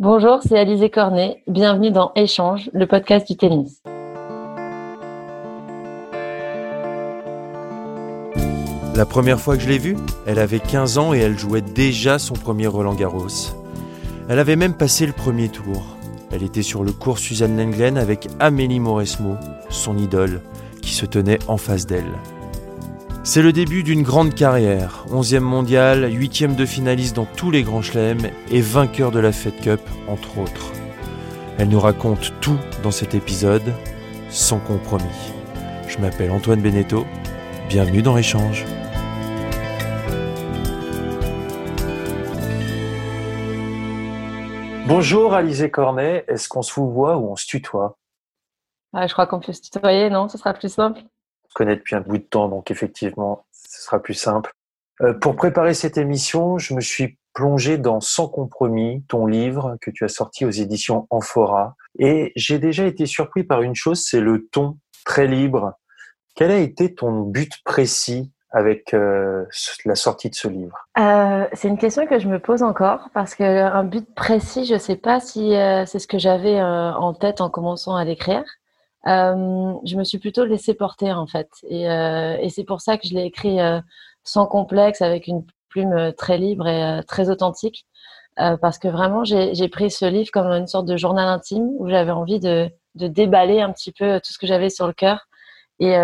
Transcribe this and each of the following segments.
Bonjour, c'est Alizé Cornet. Bienvenue dans Échange, le podcast du tennis. La première fois que je l'ai vue, elle avait 15 ans et elle jouait déjà son premier Roland Garros. Elle avait même passé le premier tour. Elle était sur le cours Suzanne Lenglen avec Amélie Mauresmo, son idole, qui se tenait en face d'elle. C'est le début d'une grande carrière, 11e mondial, 8e de finaliste dans tous les grands chelems et vainqueur de la Fed Cup, entre autres. Elle nous raconte tout dans cet épisode, sans compromis. Je m'appelle Antoine Beneteau, bienvenue dans Échange. Bonjour Alizé Cornet, est-ce qu'on se vous voit ou on se tutoie? Ah, Je crois qu'on peut se tutoyer, non? Ce sera plus simple. Connaît depuis un bout de temps, donc effectivement, ce sera plus simple. Euh, pour préparer cette émission, je me suis plongé dans Sans compromis, ton livre que tu as sorti aux éditions Amphora. Et j'ai déjà été surpris par une chose, c'est le ton très libre. Quel a été ton but précis avec euh, la sortie de ce livre? Euh, C'est une question que je me pose encore parce qu'un but précis, je ne sais pas si c'est ce que j'avais en tête en commençant à l'écrire. Euh, je me suis plutôt laissé porter en fait, et, et c'est pour ça que je l'ai écrit sans complexe, avec une plume très libre et très authentique, parce que vraiment j'ai pris ce livre comme une sorte de journal intime où j'avais envie de, déballer un petit peu tout ce que j'avais sur le cœur et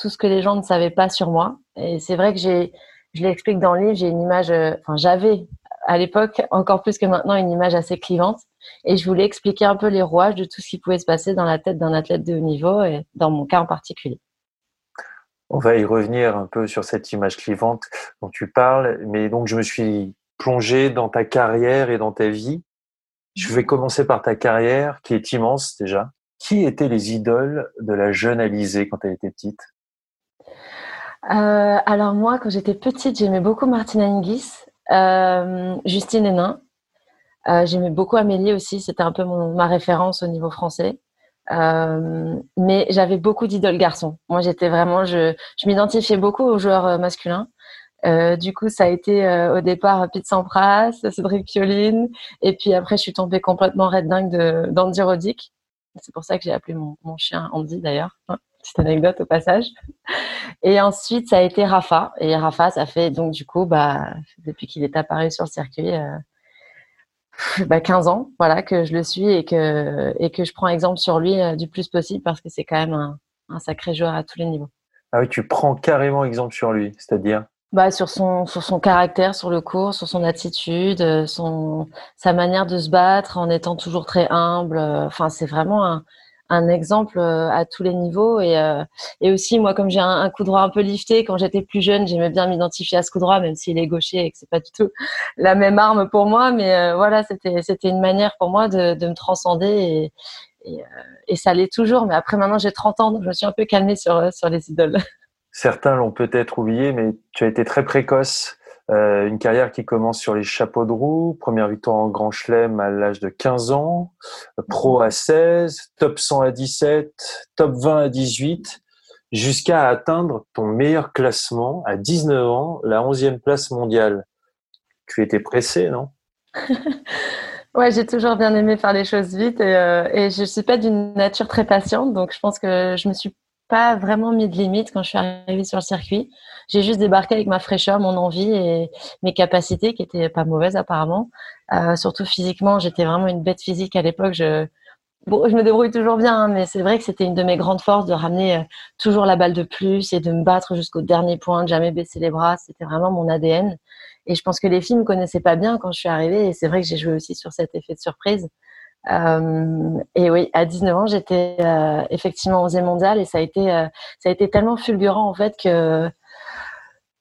tout ce que les gens ne savaient pas sur moi. Et c'est vrai que j'ai, je l'explique dans le livre, j'ai une image, euh, enfin j'avais à l'époque encore plus que maintenant une image assez clivante. Et je voulais expliquer un peu les rouages de tout ce qui pouvait se passer dans la tête d'un athlète de haut niveau et dans mon cas en particulier. On va y revenir un peu sur cette image clivante dont tu parles, mais donc je me suis plongé dans ta carrière et dans ta vie. Je vais commencer par ta carrière qui est immense déjà. Qui étaient les idoles de la jeune Alizée quand elle était petite? Euh, alors moi, quand j'étais petite, j'aimais beaucoup Martina Hingis, Justine Hénin. Euh, j'aimais beaucoup Amélie aussi, c'était un peu ma référence au niveau français. Euh, mais j'avais beaucoup d'idoles garçons. Moi, j'étais vraiment, je, m'identifiais beaucoup aux joueurs euh, masculins. Euh, du coup, ça a été au départ Pete Sampras, Cédric Pioline, et puis après, je suis tombée complètement red dingue d'Andy Roddick. C'est pour ça que j'ai appelé mon chien Andy d'ailleurs petite anecdote au passage. Et ensuite, ça a été Rafa. Et Rafa, ça fait donc du coup, bah, depuis qu'il est apparu sur le circuit, euh, bah, 15 ans, voilà, que je le suis et que, et que je prends exemple sur lui euh, du plus possible parce que c'est quand même un, un, sacré joueur à tous les niveaux. Ah oui, tu prends carrément exemple sur lui, c'est-à-dire? Bah, sur son sur son caractère sur le cours, sur son attitude, euh, son sa manière de se battre en étant toujours très humble. Enfin, c'est vraiment un, un exemple euh, à tous les niveaux. Et, euh, et aussi moi comme j'ai un, coup droit un peu lifté quand j'étais plus jeune j'aimais bien m'identifier à ce coup droit même s'il est gaucher et que c'est pas du tout la même arme pour moi. Mais euh, voilà c'était c'était une manière pour moi de, de me transcender et, et, et ça l'est toujours. Mais après maintenant j'ai 30 ans donc je me suis un peu calmée sur sur les idoles. Certains l'ont peut-être oublié mais tu as été très précoce euh, une carrière qui commence sur les chapeaux de roue, première victoire en Grand Chelem à l'âge de 15 ans, pro à 16, top 100 à 17, top 20 à 18, jusqu'à atteindre ton meilleur classement à 19 ans, la 11e place mondiale. Tu étais pressé, non? Ouais, j'ai toujours bien aimé faire les choses vite et, euh, et je suis pas d'une nature très patiente, donc je pense que je me suis pas vraiment mis de limite quand je suis arrivée sur le circuit. J'ai juste débarqué avec ma fraîcheur, mon envie et mes capacités qui étaient pas mauvaises apparemment. Euh, surtout physiquement, j'étais vraiment une bête physique à l'époque. Je, bon, je me débrouille toujours bien, hein, mais c'est vrai que c'était une de mes grandes forces de ramener euh, toujours la balle de plus et de me battre jusqu'au dernier point, de jamais baisser les bras. C'était vraiment mon ADN. Et je pense que les filles me connaissaient pas bien quand je suis arrivée et c'est vrai que j'ai joué aussi sur cet effet de surprise. Euh, et oui, à 19 ans, j'étais euh, effectivement aux mondial et ça a été euh, ça a été tellement fulgurant en fait que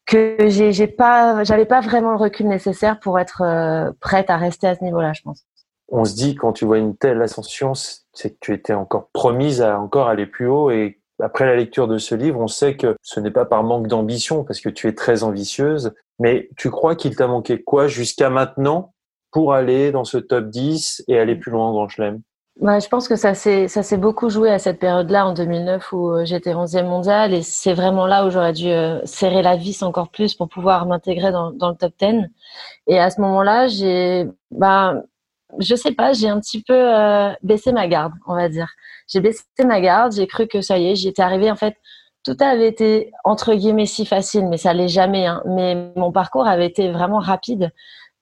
que j'ai pas, j'avais pas vraiment le recul nécessaire pour être euh, prête à rester à ce niveau-là, je pense. On se dit quand tu vois une telle ascension, c'est que tu étais encore promise à encore aller plus haut et après la lecture de ce livre, on sait que ce n'est pas par manque d'ambition parce que tu es très ambitieuse, mais tu crois qu'il t'a manqué quoi jusqu'à maintenant pour aller dans ce top 10 et aller plus loin en Grand Chelem je pense que ça s'est beaucoup joué à cette période-là en 2009 où euh, j'étais 11e mondiale et c'est vraiment là où j'aurais dû euh, serrer la vis encore plus pour pouvoir m'intégrer dans, dans le top 10. Et à ce moment-là, j'ai bah je sais pas, j'ai un petit peu euh, baissé ma garde, on va dire. J'ai baissé ma garde, j'ai cru que ça y est, j'y étais arrivée en fait tout avait été entre guillemets si facile, mais ça l'est jamais. Hein. Mais mon parcours avait été vraiment rapide.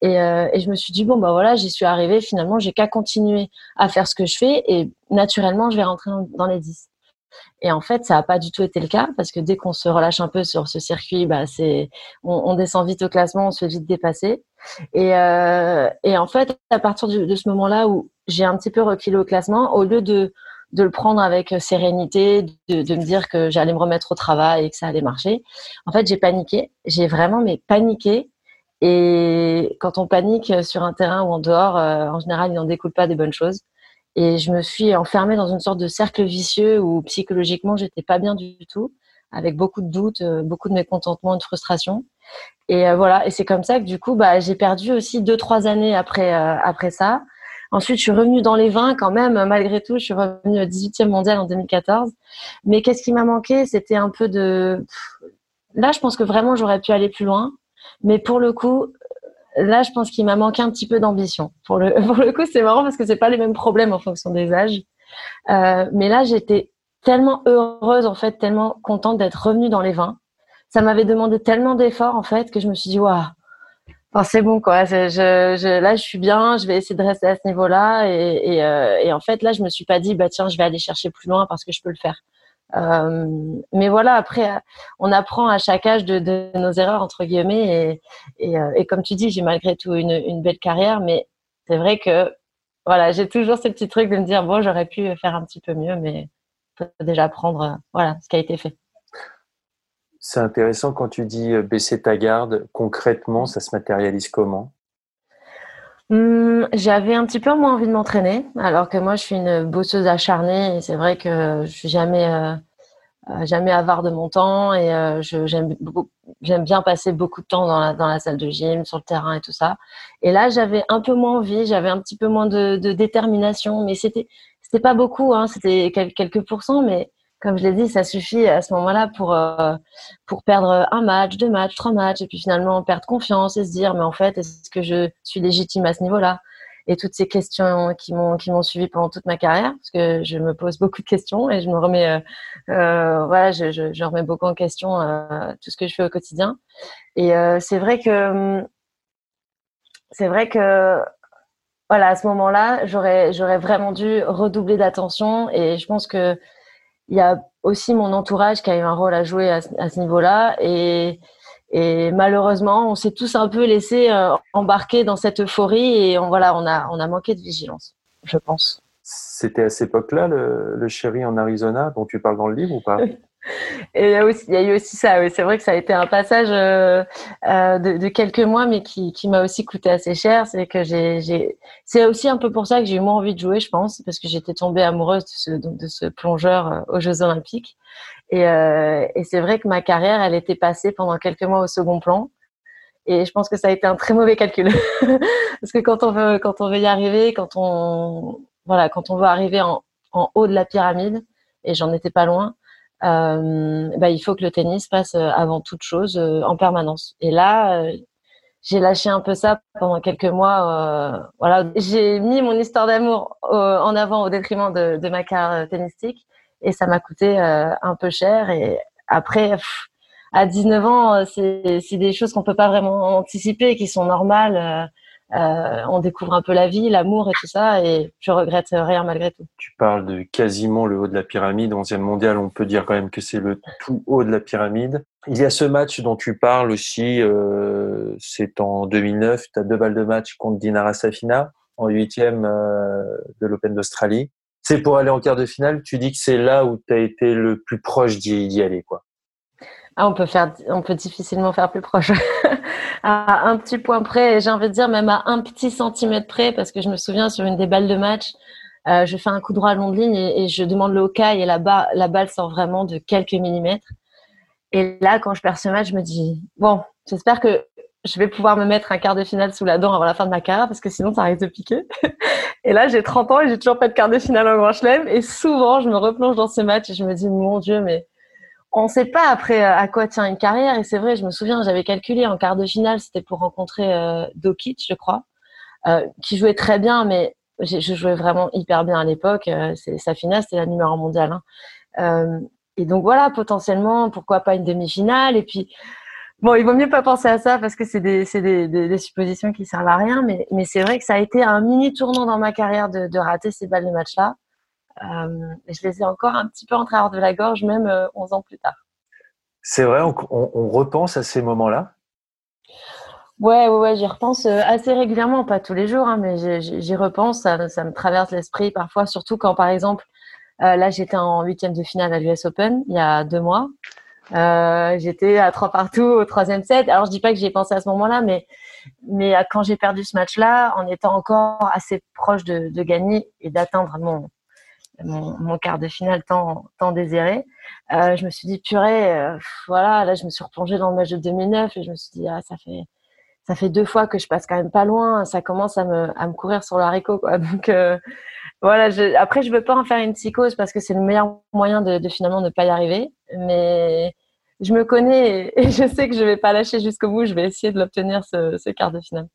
Et, euh, et, je me suis dit, bon, bah voilà, j'y suis arrivée. Finalement, j'ai qu'à continuer à faire ce que je fais et naturellement, je vais rentrer dans les 10. Et en fait, ça n'a pas du tout été le cas parce que dès qu'on se relâche un peu sur ce circuit, bah, c'est, on, descend vite au classement, on se fait vite dépasser. Et, euh, et en fait, à partir de, de ce moment-là où j'ai un petit peu reculé au classement, au lieu de, de le prendre avec sérénité, de, de me dire que j'allais me remettre au travail et que ça allait marcher, en fait, j'ai paniqué. J'ai vraiment mais paniqué et quand on panique sur un terrain ou en dehors, euh, en général, il n'en découle pas des bonnes choses. Et je me suis enfermée dans une sorte de cercle vicieux où psychologiquement, j'étais pas bien du tout, avec beaucoup de doutes, euh, beaucoup de mécontentement, de frustration. Et euh, voilà. Et c'est comme ça que du coup, bah, j'ai perdu aussi deux, trois années après, après ça. Ensuite, je suis revenue dans les 20 quand même, malgré tout. Je suis revenue 18e mondial en 2014. Mais qu'est-ce qui m'a manqué? C'était un peu de... Là, je pense que vraiment, j'aurais pu aller plus loin. Mais pour le coup, là, je pense qu'il m'a manqué un petit peu d'ambition. Pour le, coup, c'est marrant parce que c'est pas les mêmes problèmes en fonction des âges. Euh, mais là, j'étais tellement heureuse, en fait, tellement contente d'être revenue dans les vins. Ça m'avait demandé tellement d'efforts, en fait, que je me suis dit, waouh, c'est bon, quoi. Je, là, je suis bien, je vais essayer de rester à ce niveau-là. Et, euh, en fait, là, je me suis pas dit, bah, tiens, je vais aller chercher plus loin parce que je peux le faire. Euh, mais voilà, après, on apprend à chaque âge de, nos erreurs, entre guillemets. Et, et, euh, et comme tu dis, j'ai malgré tout une, une, belle carrière, mais c'est vrai que voilà, j'ai toujours ce petit truc de me dire, bon, j'aurais pu faire un petit peu mieux, mais faut déjà prendre euh, voilà, ce qui a été fait. C'est intéressant quand tu dis baisser ta garde. Concrètement, ça se matérialise comment? Hum, j'avais un petit peu moins envie de m'entraîner, alors que moi je suis une bosseuse acharnée c'est vrai que je suis jamais euh, euh jamais avare de mon temps et euh, j'aime bien passer beaucoup de temps dans la salle de gym, sur le terrain et tout ça. Et là j'avais un peu moins envie, j'avais un petit peu moins de, de détermination, mais c'était pas beaucoup, hein, c'était quelques pourcents, mais comme je l'ai dit, ça suffit à ce moment-là pour euh, pour perdre un match, deux matchs, trois matchs, et puis finalement perdre confiance et se dire mais en fait est-ce que je suis légitime à ce niveau-là? Et toutes ces questions qui m'ont qui m'ont suivi pendant toute ma carrière, parce que je me pose beaucoup de questions et je me remets euh, euh voilà, je, je, remets beaucoup en question tout ce que je fais au quotidien. Et c'est vrai que c'est vrai que voilà à ce moment-là j'aurais j'aurais vraiment dû redoubler d'attention et je pense que il y a aussi mon entourage qui a eu un rôle à jouer à, ce niveau-là. Et, et, malheureusement, on s'est tous un peu laissé euh, embarquer dans cette euphorie et on, voilà, on a, on a manqué de vigilance, je pense. C'était à cette époque-là le, le chéri en Arizona dont tu parles dans le livre ou pas? Et il y, a eu aussi ça. C'est vrai que ça a été un passage euh, euh, de, quelques mois, mais qui, m'a aussi coûté assez cher. C'est que j'ai, c'est aussi un peu pour ça que j'ai eu moins envie de jouer, je pense, parce que j'étais tombée amoureuse de ce, plongeur euh, aux Jeux Olympiques. Et, c'est vrai que ma carrière, elle était passée pendant quelques mois au second plan. Et je pense que ça a été un très mauvais calcul, parce que quand on veut, y arriver, quand on, voilà, veut arriver en, haut de la pyramide, et j'en étais pas loin bah, il faut que le tennis passe euh, avant toute chose euh, en permanence. Et là, euh, j'ai lâché un peu ça pendant quelques mois. voilà, j'ai mis mon histoire d'amour en avant au détriment de, ma carrière tennistique et ça m'a coûté un peu cher. Et après, à 19 ans, c'est des choses qu'on peut pas vraiment anticiper, qui sont normales. Euh, on découvre un peu la vie, l'amour et tout ça, et je regrette rien malgré tout. Tu parles de quasiment le haut de la pyramide. Onzième mondial, on peut dire quand même que c'est le tout haut de la pyramide. Il y a ce match dont tu parles aussi, euh, c'est en 2009, tu as deux balles de match contre Dinara Safina en huitième euh, de l'Open d'Australie. C'est pour aller en quart de finale, tu dis que c'est là où tu as été le plus proche d'y aller, quoi. Ah, on peut faire, on peut difficilement faire plus proche. à un petit point près, j'ai envie de dire même à un petit centimètre près, parce que je me souviens sur une des balles de match, euh, je fais un coup droit à longue ligne et, je demande le hockey et là-bas, la balle sort vraiment de quelques millimètres. Et là, quand je perds ce match, je me dis bon, j'espère que je vais pouvoir me mettre un quart de finale sous la dent avant la fin de ma carrière parce que sinon ça risque de piquer. et là, j'ai 30 ans et j'ai toujours pas de quart de finale en Grand Chelem. Et souvent, je me replonge dans ce match et je me dis mon Dieu, mais on ne sait pas après euh, à quoi tient une carrière. Et c'est vrai, je me souviens, j'avais calculé en quart de finale, c'était pour rencontrer euh, Dokic, je crois, euh, qui jouait très bien, mais je jouais vraiment hyper bien à l'époque. Euh, sa finale, c'était la numéro mondiale. Hein. et donc voilà, potentiellement, pourquoi pas une demi-finale Et puis, bon, il vaut mieux pas penser à ça parce que c'est des, des, des, des, suppositions qui servent à rien. Mais, mais c'est vrai que ça a été un mini tournant dans ma carrière de, de rater ces balles de match-là. Euh, je les ai encore un petit peu en travers de la gorge, même 11 euh, ans plus tard. C'est vrai, on, repense à ces moments-là? Ouais, ouais, ouais j'y repense euh, assez régulièrement, pas tous les jours, hein, mais j'y repense, ça, me traverse l'esprit parfois, surtout quand, par exemple, là, j'étais en huitième de finale à l'US Open il y a deux mois. j'étais à trois partout au troisième set. Alors, je dis pas que j'y ai pensé à ce moment-là, mais, mais quand j'ai perdu ce match-là, en étant encore assez proche de, de gagner et d'atteindre mon, mon, quart de finale tant, tant désiré. Euh, je me suis dit, purée, euh, voilà, là, je me suis replongée dans le match de 2009 et je me suis dit, ah, ça fait, ça fait deux fois que je passe quand même pas loin. Ça commence à me, à me courir sur le haricot, quoi. Donc, euh, voilà, je, après, je veux pas en faire une psychose parce que c'est le meilleur moyen de, de, finalement ne pas y arriver. Mais je me connais et, je sais que je vais pas lâcher jusqu'au bout. Je vais essayer de l'obtenir ce quart de finale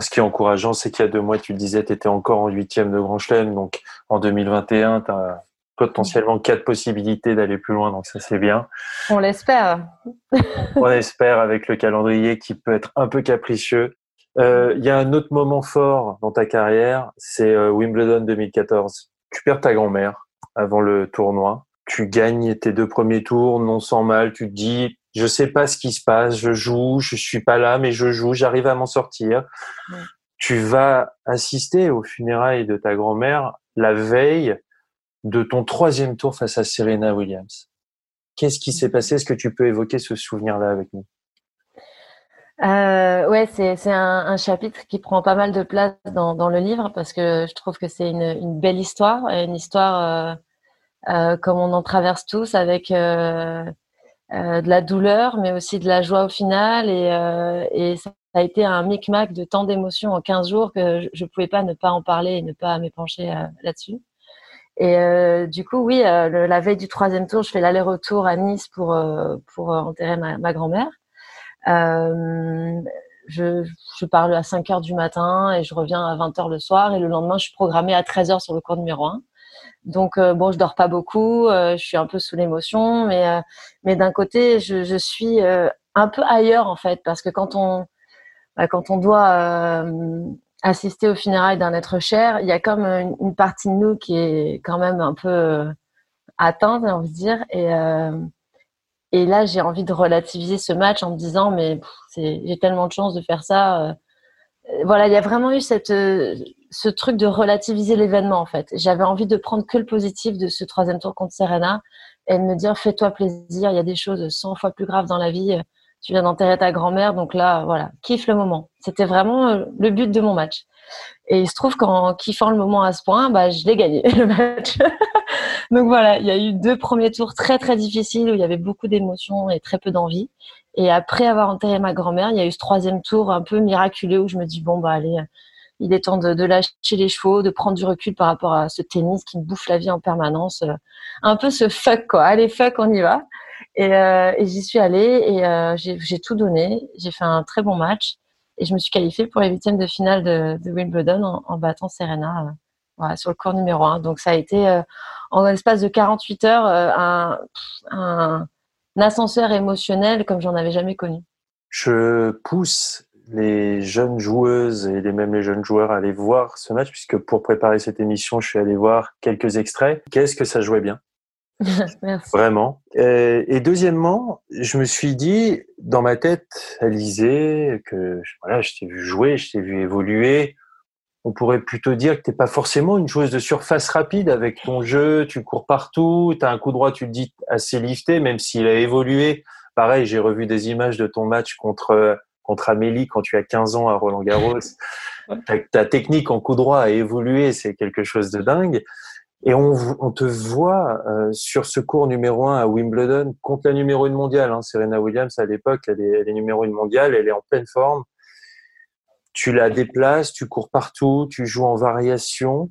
ce qui est encourageant, c'est qu'il y a deux mois, tu le disais, tu étais encore en huitième de Grand Chelem. Donc, en 2021, tu as potentiellement quatre possibilités d'aller plus loin. Donc, ça, c'est bien. On l'espère. On espère avec le calendrier qui peut être un peu capricieux. Euh, il y a un autre moment fort dans ta carrière, c'est euh, Wimbledon 2014. Tu perds ta grand-mère avant le tournoi. Tu gagnes tes deux premiers tours, non sans mal. Tu te dis, je sais pas ce qui se passe, je joue, je suis pas là, mais je joue, j'arrive à m'en sortir. Tu vas assister aux funérailles de ta grand-mère la veille de ton troisième tour face à Serena Williams. Qu'est-ce qui s'est passé? Est-ce que tu peux évoquer ce souvenir-là avec nous? Euh, ouais, c'est un, chapitre qui prend pas mal de place dans, le livre parce que je trouve que c'est une, belle histoire, une histoire euh, euh, comme on en traverse tous avec euh, de la douleur, mais aussi de la joie au final. Et, euh, et ça a été un micmac de tant d'émotions en 15 jours que je ne pouvais pas ne pas en parler et ne pas m'épancher euh, là-dessus. Et euh, du coup, oui, la veille du troisième tour, je fais l'aller-retour à Nice pour, pour enterrer ma, ma grand-mère. je, je parle à 5 heures du matin et je reviens à 20 heures le soir. Et le lendemain, je suis programmée à 13 heures sur le cours numéro 1. Donc euh, bon, je dors pas beaucoup, euh, je suis un peu sous l'émotion, mais euh, d'un côté, je, suis un peu ailleurs en fait, parce que quand on bah, doit assister aux funérailles d'un être cher, il y a comme une, partie de nous qui est quand même un peu atteinte, on va dire, et et là, j'ai envie de relativiser ce match en me disant, mais j'ai tellement de chance de faire ça. voilà, il y a vraiment eu cette ce truc de relativiser l'événement en fait. J'avais envie de prendre que le positif de ce troisième tour contre Serena et de me dire fais-toi plaisir, il y a des choses 100 fois plus graves dans la vie. Tu viens d'enterrer ta grand-mère, donc là, voilà, kiffe le moment. C'était vraiment euh, le but de mon match. Et il se trouve qu'en kiffant le moment à ce point, bah, je l'ai gagné le match. donc voilà, il y a eu deux premiers tours très très difficiles où il y avait beaucoup d'émotions et très peu d'envie. Et après avoir enterré ma grand-mère, il y a eu ce troisième tour un peu miraculeux où je me dis bon bah allez, il est temps de, lâcher les chevaux, de prendre du recul par rapport à ce tennis qui me bouffe la vie en permanence. Euh, un peu ce fuck, quoi. Allez, fuck, on y va. Et, euh, j'y suis allée et euh, j'ai tout donné. J'ai fait un très bon match et je me suis qualifiée pour les huitièmes de finale de, Wimbledon en, battant Serena sur le cours numéro 1. Donc ça a été, en l'espace de 48 heures, un, un ascenseur émotionnel comme j'en avais jamais connu. Je pousse les jeunes joueuses et même les jeunes joueurs à aller voir ce match, puisque pour préparer cette émission, je suis allé voir quelques extraits. Qu'est-ce que ça jouait bien? Merci. Vraiment. Et, deuxièmement, je me suis dit, dans ma tête, Alizé, que voilà, je t'ai vu jouer, je t'ai vu évoluer. On pourrait plutôt dire que t'es pas forcément une joueuse de surface rapide avec ton jeu, tu cours partout, tu as un coup droit, tu te dis assez lifté, même s'il a évolué pareil, j'ai revu des images de ton match contre contre Amélie quand tu as 15 ans à Roland Garros. ta, technique en coup droit a évolué, c'est quelque chose de dingue. Et on, on te voit euh, sur ce cours numéro 1 à Wimbledon contre la numéro 1 mondiale. Hein, Serena Williams, à l'époque, elle est, elle est numéro 1 mondiale, elle est en pleine forme. Tu la déplaces, tu cours partout, tu joues en variation.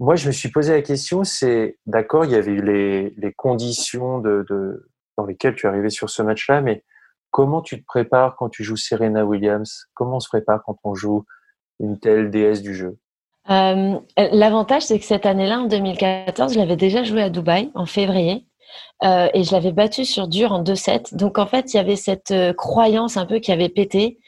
Moi, je me suis posé la question, c'est d'accord, il y avait eu les, les conditions de, de, dans lesquelles tu arrivais sur ce match-là, mais comment tu te prépares quand tu joues Serena Williams? Comment on se prépare quand on joue une telle déesse du jeu? Euh, L'avantage, c'est que cette année-là, en 2014, je l'avais déjà joué à Dubaï en février. Euh, et je l'avais battu sur dur en 2-7. Donc en fait, il y avait cette euh, croyance un peu qui avait pété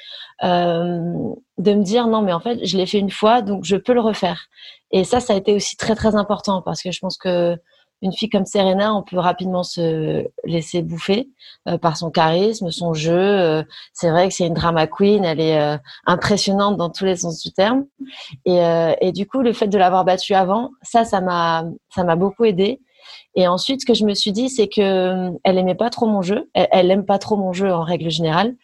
de me dire non, mais en fait, je l'ai fait une fois, donc je peux le refaire. Et ça, ça a été aussi très très important parce que je pense que une fille comme Serena, on peut rapidement se laisser bouffer euh, par son charisme, son jeu. Euh, c'est vrai que c'est une drama queen, elle est euh, impressionnante dans tous les sens du terme. Et, et du coup, le fait de l'avoir battue avant, ça, ça m'a, ça m'a beaucoup aidé. Et ensuite, ce que je me suis dit, c'est que elle aimait pas trop mon jeu. Elle, elle aime pas trop mon jeu en règle générale.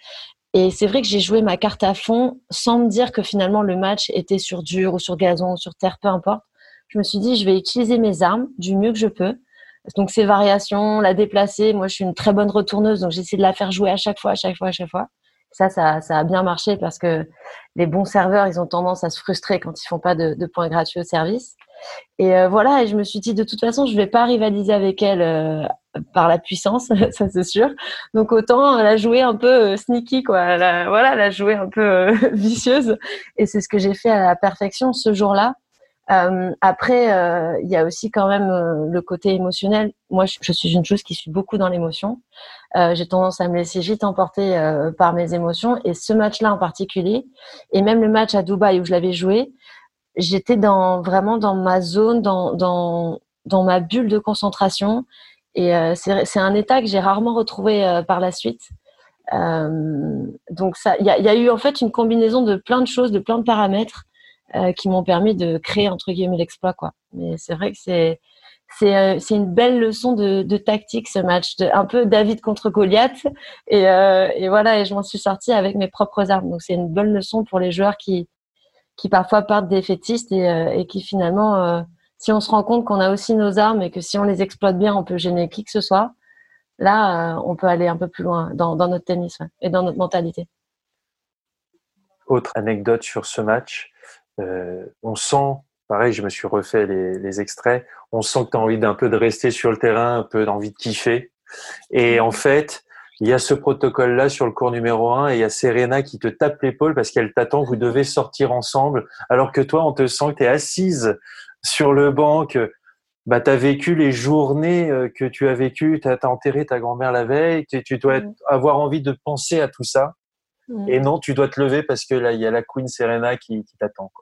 Et c'est vrai que j'ai joué ma carte à fond sans me dire que finalement le match était sur dur ou sur gazon ou sur terre, peu importe. Je me suis dit, je vais utiliser mes armes du mieux que je peux. Donc ces variations, la déplacer. Moi, je suis une très bonne retourneuse, donc j'essaie de la faire jouer à chaque fois, à chaque fois, à chaque fois. Ça, ça, ça a bien marché parce que les bons serveurs, ils ont tendance à se frustrer quand ils font pas de, de points gratuits au service. Et euh, voilà, et je me suis dit de toute façon, je vais pas rivaliser avec elle euh, par la puissance, ça c'est sûr. Donc autant la jouer un peu euh, sneaky, quoi. Voilà, la jouer un peu vicieuse. Et c'est ce que j'ai fait à la perfection ce jour-là. Après, il y a aussi quand même le côté émotionnel. Moi, je, suis une chose qui suis beaucoup dans l'émotion. j'ai tendance à me laisser vite emporter par mes émotions. Et ce match-là en particulier, et même le match à Dubaï où je l'avais joué, j'étais dans vraiment dans ma zone, dans dans dans ma bulle de concentration. Et euh, c'est un état que j'ai rarement retrouvé euh, par la suite. Euh, donc il y y a, eu en fait une combinaison de plein de choses, de plein de paramètres euh, qui m'ont permis de créer entre guillemets l'exploit quoi. Mais c'est vrai que c'est c'est euh, une belle leçon de, tactique ce match, un peu David contre Goliath. Et, et voilà, et je m'en suis sortie avec mes propres armes. Donc c'est une bonne leçon pour les joueurs qui qui parfois partent défaitistes et, euh, et qui finalement, euh, si on se rend compte qu'on a aussi nos armes et que si on les exploite bien, on peut gêner qui que ce soit, là, euh, on peut aller un peu plus loin dans, notre tennis et dans notre mentalité. Autre anecdote sur ce match, euh, on sent, pareil, je me suis refait les, les extraits, on sent que tu as envie d'un peu de rester sur le terrain, un peu d'envie de kiffer. Et en fait, il y a ce protocole-là sur le cours numéro 1 et il y a Serena qui te tape l'épaule parce qu'elle t'attend, vous devez sortir ensemble, alors que toi, on te sent que tu es assise sur le banc, que bah, tu as vécu les journées euh, que tu as vécues, tu as, enterré ta grand-mère la veille, tu, dois mm. avoir envie de penser à tout ça. Mm. Et non, tu dois te lever parce que là, il y a la Queen Serena qui, qui t'attend.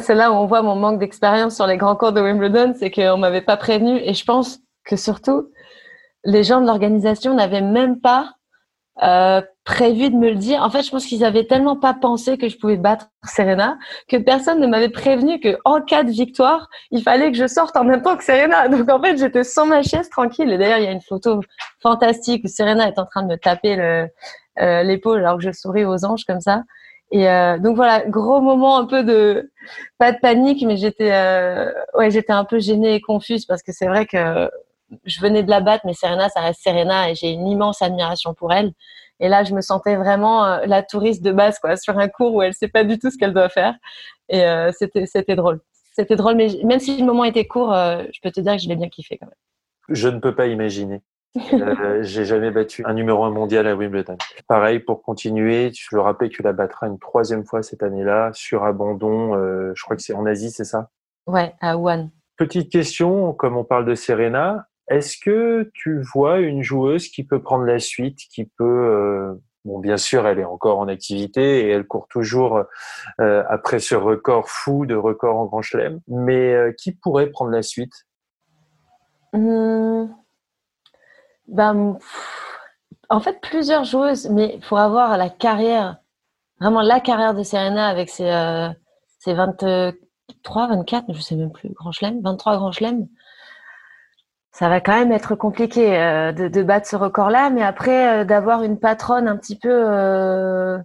C'est là où on voit mon manque d'expérience sur les grands cours de Wimbledon, c'est qu'on m'avait pas prévenu. Et je pense que surtout, les gens de l'organisation n'avaient même pas euh, prévu de me le dire. En fait, je pense qu'ils avaient tellement pas pensé que je pouvais battre Serena que personne ne m'avait prévenu que en cas de victoire, il fallait que je sorte en même temps que Serena. Donc en fait, j'étais sans ma chaise tranquille. Et d'ailleurs, il y a une photo fantastique où Serena est en train de me taper euh, l'épaule alors que je souris aux anges comme ça. Et euh, donc voilà, gros moment un peu de pas de panique, mais j'étais euh, ouais j'étais un peu gênée et confuse parce que c'est vrai que je venais de la battre, mais Serena, ça reste Serena et j'ai une immense admiration pour elle. Et là, je me sentais vraiment euh, la touriste de base, quoi, sur un cours où elle sait pas du tout ce qu'elle doit faire. Et euh, c'était, c'était drôle. C'était drôle, mais même si le moment était court, euh, je peux te dire que je l'ai bien kiffé quand même. Je ne peux pas imaginer. Euh, j'ai jamais battu un numéro un mondial à Wimbledon. Pareil, pour continuer, je le rappelle tu la battras une troisième fois cette année-là sur abandon. je crois que c'est en Asie, c'est ça? Ouais, à Wuhan. Petite question, comme on parle de Serena, est-ce que tu vois une joueuse qui peut prendre la suite, qui peut, euh, bon, bien sûr, elle est encore en activité et elle court toujours euh, après ce record fou de record en Grand Chelem, mais euh, qui pourrait prendre la suite? Mmh. Ben, En fait, plusieurs joueuses, mais faut avoir la carrière, vraiment la carrière de Serena avec ses, ses 23, 24, je sais même plus, Grand Chelem, 23 Grand Chelem ça va quand même être compliqué de, battre ce record-là, mais après d'avoir une patronne un petit peu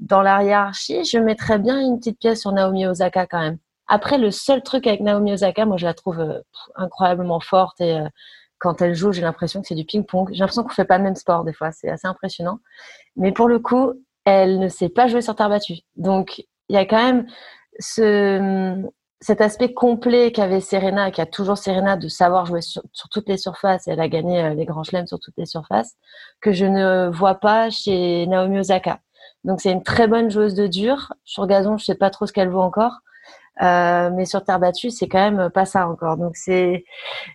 dans la hiérarchie, je mettrais bien une petite pièce sur Naomi Osaka quand même. Après, le seul truc avec Naomi Osaka, moi, je la trouve euh, incroyablement forte et euh, quand elle joue, j'ai l'impression que c'est du ping-pong. J'ai l'impression qu'on fait pas le même sport des fois, c'est assez impressionnant. Mais pour le coup, elle ne sait pas jouer sur terre battue. Donc, il y a quand même ce, cet aspect complet qu'avait Serena, qui a toujours Serena de savoir jouer sur, toutes les surfaces. Elle a gagné euh, les grands chelems sur toutes les surfaces, que je ne vois pas chez Naomi Osaka. Donc, c'est une très bonne joueuse de dur. Sur gazon, je sais pas trop ce qu'elle vaut encore. Euh, mais sur terre battue, c'est quand même pas ça encore. Donc c'est,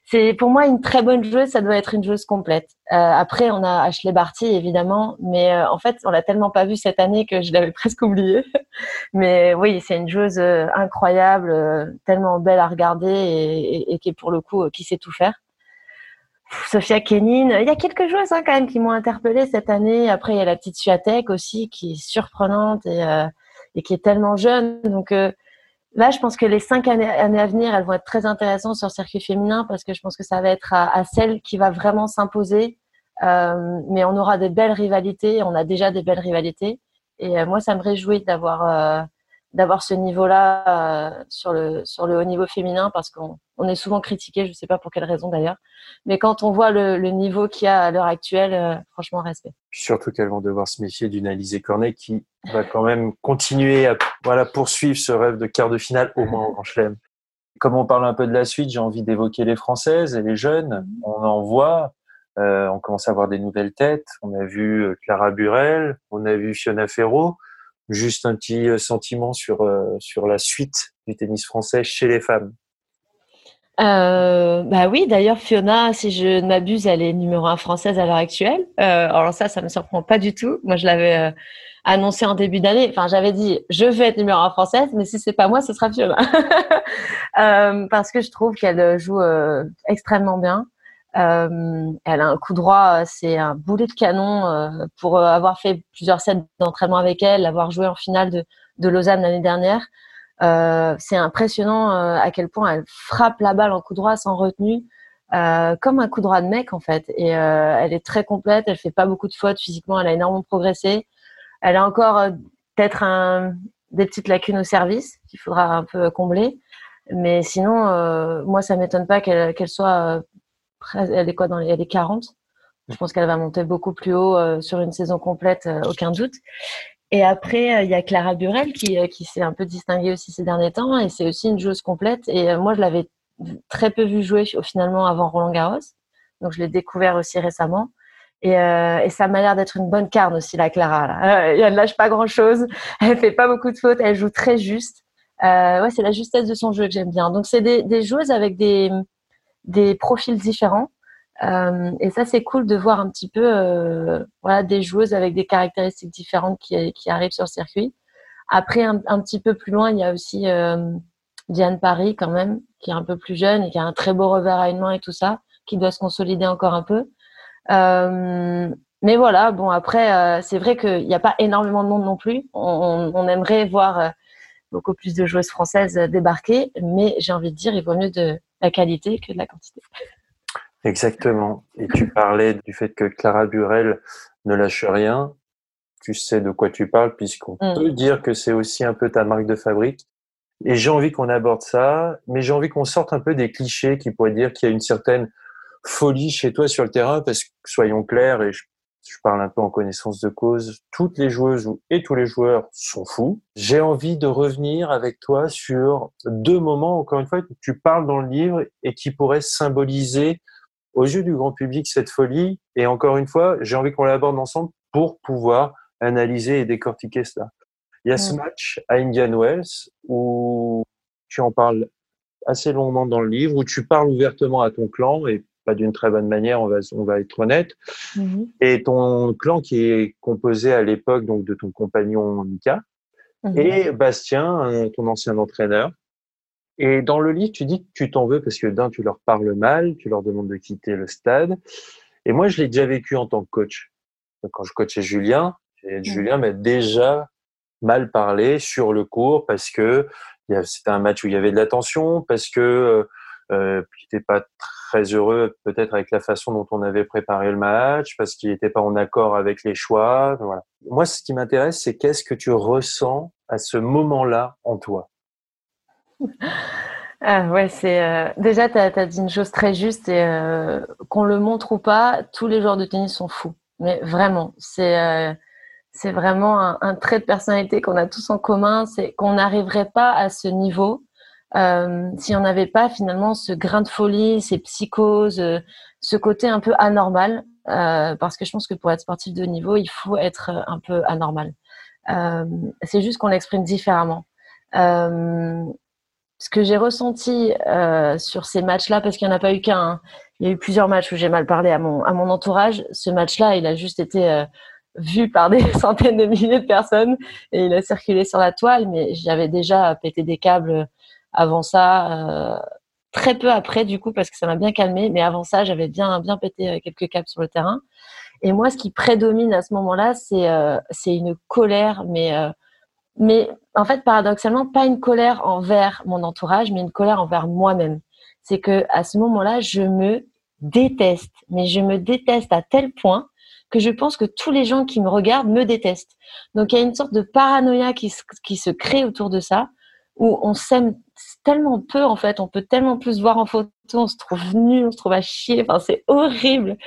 c'est pour moi une très bonne joueuse. Ça doit être une joueuse complète. Euh, après, on a Ashley Barty évidemment, mais euh, en fait, on l'a tellement pas vue cette année que je l'avais presque oubliée. mais oui, c'est une joueuse euh, incroyable, tellement belle à regarder et, et, qui est pour le coup qui sait tout faire. Sophia Kenin, il y a quelques joueuses hein, quand même qui m'ont interpellée cette année. Après, il y a la petite Suatek aussi qui est surprenante et, et qui est tellement jeune. Donc Là, je pense que les cinq années, à venir, elles vont être très intéressantes sur le circuit féminin parce que je pense que ça va être à, celle qui va vraiment s'imposer. Euh, mais on aura des belles rivalités, on a déjà des belles rivalités. Et euh, moi, ça me réjouit d'avoir euh, d'avoir ce niveau-là euh, sur le sur le haut niveau féminin parce qu'on on est souvent critiqué, je ne sais pas pour quelle raison d'ailleurs, mais quand on voit le, niveau qu'il y a à l'heure actuelle, euh, franchement respect. Surtout qu'elles vont devoir se méfier d'une Alizé Cornet qui va quand même continuer à voilà poursuivre ce rêve de quart de finale au moins au Grand Chelem. Comme on parle un peu de la suite, j'ai envie d'évoquer les Françaises et les jeunes. On en voit, euh, on commence à avoir des nouvelles têtes. On a vu Clara Burel, on a vu Fiona Ferro juste un petit euh, sentiment sur, euh, sur la suite du tennis français chez les femmes. Euh, bah oui, d'ailleurs Fiona, si je ne m'abuse, elle est numéro un française à l'heure actuelle. alors ça, ça me surprend pas du tout. Moi, je l'avais annoncé en début d'année. Enfin, j'avais dit, je vais être numéro un française, mais si c'est pas moi, ce sera Fiona, parce que je trouve qu'elle joue extrêmement bien. Euh, elle a un coup droit, c'est un boulet de canon. Euh, pour avoir fait plusieurs sets d'entraînement avec elle, avoir joué en finale de, de Lausanne l'année dernière, euh, c'est impressionnant euh, à quel point elle frappe la balle en coup droit sans retenue, euh, comme un coup droit de mec en fait. Et elle est très complète, elle fait pas beaucoup de fautes physiquement, elle a énormément progressé. Elle a encore peut-être un, des petites lacunes au service qu'il faudra un peu combler. Mais sinon, moi, ça m'étonne pas qu'elle soit elle est quoi dans les, elle est 40. Je pense qu'elle va monter beaucoup plus haut euh, sur une saison complète, euh, aucun doute. Et après, euh, il y a Clara Burel qui, qui s'est un peu distinguée aussi ces derniers temps et c'est aussi une joueuse complète. Et moi, je l'avais très peu vue jouer finalement avant Roland Garros. Donc, je l'ai découvert aussi récemment. Et, ça m'a l'air d'être une bonne carne aussi, la Clara. Elle ne lâche pas grand-chose. Elle fait pas beaucoup de fautes. Elle joue très juste. ouais, c'est la justesse de son jeu que j'aime bien. Donc, c'est des joueuses avec des, des profils différents. Euh, et ça, c'est cool de voir un petit peu euh, voilà, des joueuses avec des caractéristiques différentes qui, qui arrivent sur le circuit. Après, un, un, petit peu plus loin, il y a aussi euh, Diane Paris, quand même, qui est un peu plus jeune et qui a un très beau revers à une main et tout ça, qui doit se consolider encore un peu. Euh, mais voilà, bon, après, euh, c'est vrai qu'il n'y a pas énormément de monde non plus. On, on aimerait voir euh, beaucoup plus de joueuses françaises débarquer, mais j'ai envie de dire, il vaut mieux de la qualité que de la quantité. Exactement. Et tu parlais du fait que Clara Burel ne lâche rien. Tu sais de quoi tu parles puisqu'on mm. peut dire que c'est aussi un peu ta marque de fabrique. Et j'ai envie qu'on aborde ça, mais j'ai envie qu'on sorte un peu des clichés qui pourraient dire qu'il y a une certaine folie chez toi sur le terrain parce que soyons clairs et je je parle un peu en connaissance de cause, toutes les joueuses et tous les joueurs sont fous. J'ai envie de revenir avec toi sur deux moments, encore une fois, que tu parles dans le livre et qui pourraient symboliser aux yeux du grand public cette folie. Et encore une fois, j'ai envie qu'on l'aborde ensemble pour pouvoir analyser et décortiquer cela. Il y a ce match à Indian Wells où tu en parles assez longuement dans le livre, où tu parles ouvertement à ton clan et pas d'une très bonne manière, on va, on va être honnête. Mhm. Et ton clan qui est composé à l'époque donc de ton compagnon Mika mhm. et Bastien, ton ancien entraîneur. Et dans le livre, tu dis que tu t'en veux parce que d'un, tu leur parles mal, tu leur demandes de quitter le stade. Et moi, je l'ai déjà vécu en tant que coach. Quand je coachais Julien, mhm. Julien m'a déjà mal parlé sur le cours parce que c'était un match où il y avait de la tension, parce que euh, euh, il n'était pas très heureux peut-être avec la façon dont on avait préparé le match, parce qu'il n'était pas en accord avec les choix. Voilà. Moi, ce qui m'intéresse, c'est qu'est-ce que tu ressens à ce moment-là en toi? Ah, ouais, c'est euh, déjà tu as, dit une chose très juste et euh, qu'on le montre ou pas, tous les joueurs de tennis sont fous. Mais vraiment, c'est euh, c'est vraiment un, trait de personnalité qu'on a tous en commun, c'est qu'on n'arriverait pas à ce niveau euh, si on n'avait pas finalement ce grain de folie, ces psychoses, euh, ce côté un peu anormal, euh, parce que je pense que pour être sportif de haut niveau, il faut être un peu anormal. Euh, c'est juste qu'on l'exprime différemment. Euh, ce que j'ai ressenti sur ces matchs-là, parce qu'il n'y en a pas eu qu'un, hein, il y a eu plusieurs matchs où j'ai mal parlé à mon, à mon entourage. Ce match-là, il a juste été vu par des centaines de milliers de personnes et il a circulé sur la toile, mais j'avais déjà pété des câbles avant ça, euh, très peu après du coup parce que ça m'a bien calmé, mais avant ça, j'avais bien bien pété euh, quelques câbles sur le terrain. Et moi, ce qui prédomine à ce moment-là, c'est euh, c'est une colère, mais mais en fait, paradoxalement, pas une colère envers mon entourage, mais une colère envers moi-même. C'est que à ce moment-là, je me déteste, mais je me déteste à tel point que je pense que tous les gens qui me regardent me détestent. Donc il y a une sorte de paranoïa qui qui se crée autour de ça, où on s'aime tellement peu en fait, on peut tellement plus voir en photo, on se trouve nul, on se trouve à chier, enfin c'est horrible.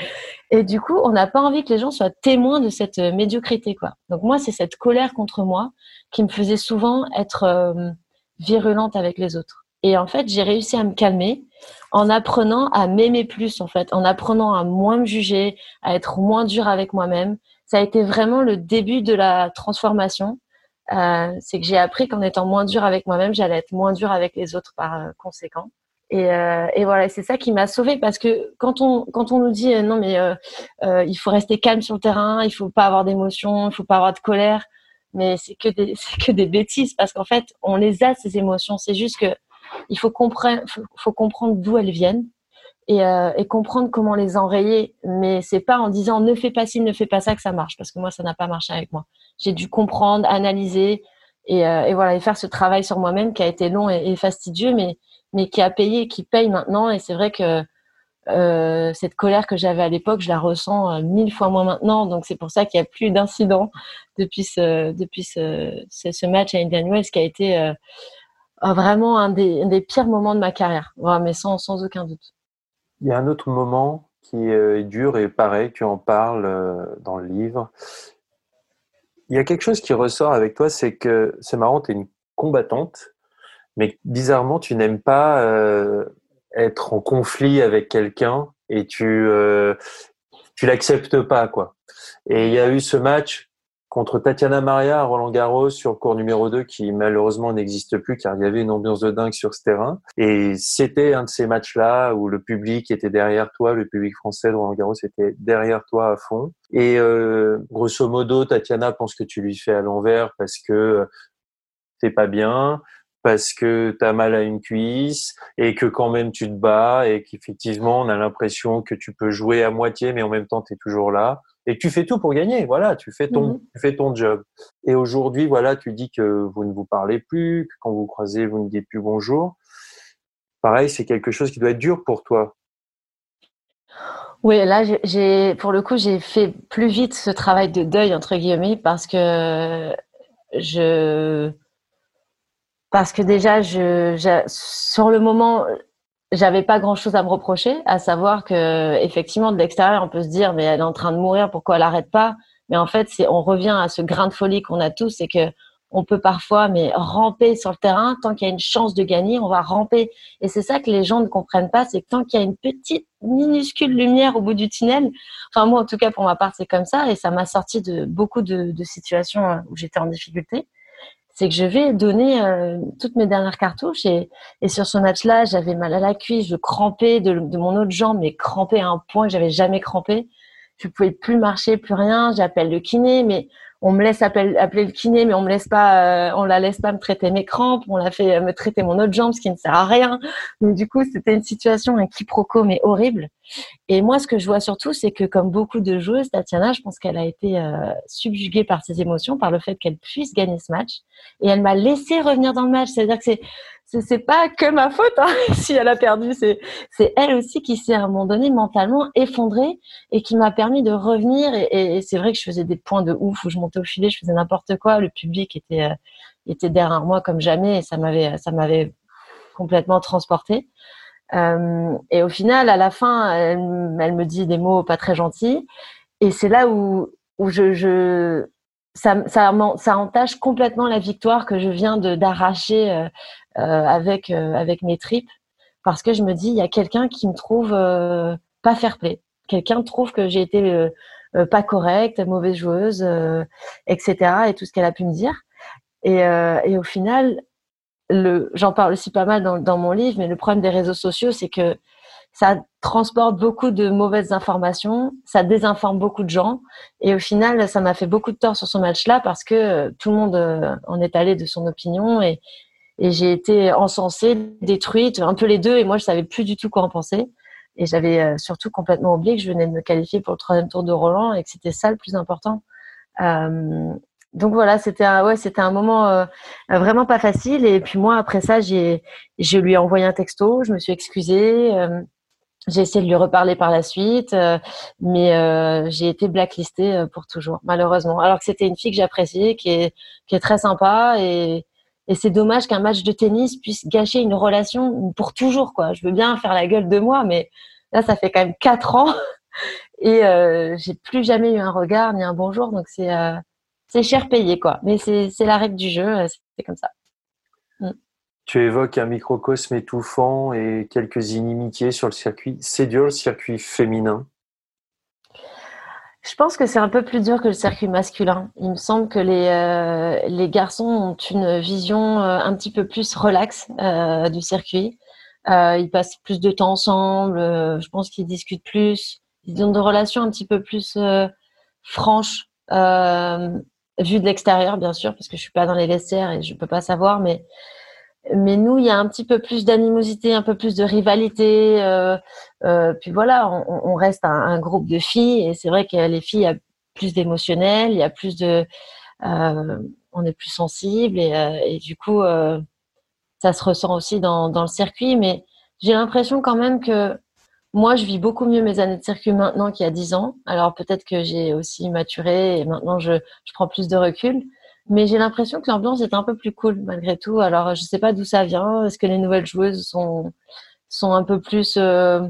Et du coup, on n'a pas envie que les gens soient témoins de cette euh, médiocrité quoi. Donc moi, c'est cette colère contre moi qui me faisait souvent être euh, virulente avec les autres. Et en fait, j'ai réussi à me calmer en apprenant à m'aimer plus en fait, en apprenant à moins me juger, à être moins dur avec moi-même. Ça a été vraiment le début de la transformation euh, c'est que j'ai appris qu'en étant moins dur avec moi-même, j'allais être moins dur avec les autres par euh, conséquent. Et, euh, et, voilà, c'est ça qui m'a sauvée parce que quand on quand on nous dit non mais il faut rester calme sur le terrain, il faut pas avoir d'émotions, il faut pas avoir de colère, mais c'est que des que des bêtises parce qu'en fait on les a ces émotions. C'est juste que il faut comprendre faut comprendre d'où elles viennent et, euh, et, comprendre comment les enrayer. Mais c'est pas en disant ne fais pas ci, ne fais pas ça que ça marche, parce que moi ça n'a pas marché avec moi. J'ai dû comprendre, analyser et, euh, et, voilà et faire ce travail sur moi-même qui a été long et, fastidieux, mais mais qui a payé, qui paye maintenant. Et c'est vrai que euh, cette colère que j'avais à l'époque, je la ressens euh, mille fois moins maintenant. Donc c'est pour ça qu'il y a plus d'incidents depuis ce depuis ce, ce, ce, match à Indian Wells qui a été euh, vraiment un des, un des, pires moments de ma carrière, ouais, mais sans sans aucun doute. Il y a un autre moment qui est dur et pareil, tu en parles euh, dans le livre. Il y a quelque chose qui ressort avec toi, c'est que c'est marrant, tu es une combattante, mais bizarrement, tu n'aimes pas euh, être en conflit avec quelqu'un et tu euh, tu l'acceptes pas quoi. Et il y a eu ce match contre Tatiana Maria à Roland Garros sur cours numéro 2 qui malheureusement n'existe plus car il y avait une ambiance de dingue sur ce terrain. Et c'était un de ces matchs-là où le public était derrière toi, le public français de Roland Garros était derrière toi à fond. Et euh, grosso modo, Tatiana pense que tu lui fais à l'envers parce que t'es pas bien, parce que tu as mal à une cuisse et que quand même tu te bats et qu'effectivement on a l'impression que tu peux jouer à moitié mais en même temps tu es toujours là et tu fais tout pour gagner. Voilà, tu fais ton, mmh. tu fais ton job. Et aujourd'hui, voilà, tu dis que vous ne vous parlez plus, que quand vous croisez, vous ne dites plus bonjour. Pareil, c'est quelque chose qui doit être dur pour toi. Oui, là, j'ai, pour le coup, j'ai fait plus vite ce travail de deuil entre guillemets parce que je, parce que déjà, je, je sur le moment, j'avais pas grand chose à me reprocher, à savoir que effectivement de l'extérieur on peut se dire mais elle est en train de mourir, pourquoi elle arrête pas? Mais en fait, c'est on revient à ce grain de folie qu'on a tous, c'est que on peut parfois mais ramper sur le terrain. Tant qu'il y a une chance de gagner, on va ramper. Et c'est ça que les gens ne comprennent pas, c'est que tant qu'il y a une petite minuscule lumière au bout du tunnel, enfin moi en tout cas pour ma part c'est comme ça. Et ça m'a sorti de beaucoup de, de situations euh, où j'étais en difficulté c'est que je vais donner euh, toutes mes dernières cartouches et, sur ce match-là, j'avais mal à la cuisse, je crampais de, mon autre jambe, mais crampé à un point que j'avais jamais crampé. Je pouvais plus marcher, plus rien. J'appelle le kiné, mais on me laisse appeler, le kiné, mais on me laisse pas, euh, on la laisse pas me traiter mes crampes, on la fait euh, me traiter mon autre jambe, ce qui ne sert à rien. Donc du coup, c'était une situation, un quiproquo, mais horrible. Et moi, ce que je vois surtout, c'est que comme beaucoup de joueuses, Tatiana, je pense qu'elle a été euh, subjuguée par ses émotions, par le fait qu'elle puisse gagner ce match, et elle m'a laissé revenir dans le match. C'est-à-dire que c'est c'est pas que ma faute hein, si elle a perdu. C'est c'est elle aussi qui s'est à un moment donné mentalement effondrée et qui m'a permis de revenir. Et, c'est vrai que je faisais des points de ouf où je montais au filet, je faisais n'importe quoi. Le public était euh, était derrière moi comme jamais et ça m'avait ça m'avait complètement transportée. Euh, et au final, à la fin, elle, elle, me dit des mots pas très gentils. Et c'est là où où je, je ça, ça, ça, entache complètement la victoire que je viens de d'arracher euh, euh, avec euh, avec mes tripes. Parce que je me dis il y a quelqu'un qui me trouve pas fair play. Quelqu'un trouve que j'ai été pas correcte mauvaise joueuse etc et tout ce qu'elle a pu me dire. Et, et au final le j'en parle aussi pas mal dans, dans mon livre mais le problème des réseaux sociaux c'est que ça transporte beaucoup de mauvaises informations, ça désinforme beaucoup de gens. Et au final, ça m'a fait beaucoup de tort sur ce match-là parce que euh, tout le monde euh, en est allé de son opinion et, j'ai été encensée, détruite, un peu les deux. Et moi, je savais plus du tout quoi en penser. Et j'avais euh, surtout complètement oublié que je venais de me qualifier pour le troisième tour de Roland et que c'était ça le plus important. Donc voilà, c'était un, ouais, c'était un moment vraiment pas facile. Et puis moi, après ça, j'ai, je lui ai envoyé un texto, je me suis excusée. J'ai essayé de lui reparler par la suite, euh, mais euh, j'ai été blacklistée euh, pour toujours, malheureusement. Alors que c'était une fille que j'appréciais, qui est, qui est très sympa, et, et c'est dommage qu'un match de tennis puisse gâcher une relation pour toujours, quoi. Je veux bien faire la gueule de moi, mais là, ça fait quand même quatre ans, et euh, j'ai plus jamais eu un regard ni un bonjour, donc c'est c'est cher payé, quoi. Mais c'est c'est la règle du jeu, c'est comme ça. Tu évoques un microcosme étouffant et quelques inimitiés sur le circuit. C'est dur le circuit féminin? Je pense que c'est un peu plus dur que le circuit masculin. Il me semble que les, euh, garçons ont une vision euh, un petit peu plus relaxe euh, du circuit. ils passent plus de temps ensemble. je pense qu'ils discutent plus. Ils ont des relations un petit peu plus franches, vues de l'extérieur, bien sûr, parce que je suis pas dans les vestiaires et je peux pas savoir, mais mais nous, il y a un petit peu plus d'animosité, un peu plus de rivalité. Euh, euh, puis voilà, on, reste un, groupe de filles et c'est vrai que les filles, il y a plus d'émotionnel, il y a plus de, euh, on est plus sensible et, du coup, ça se ressent aussi dans, le circuit. Mais j'ai l'impression quand même que moi, je vis beaucoup mieux mes années de circuit maintenant qu'il y a dix ans. Alors peut-être que j'ai aussi maturé et maintenant je prends plus de recul. Mais j'ai l'impression que l'ambiance est un peu plus cool malgré tout. Alors, je sais pas d'où ça vient. Est-ce que les nouvelles joueuses sont sont un peu plus euh,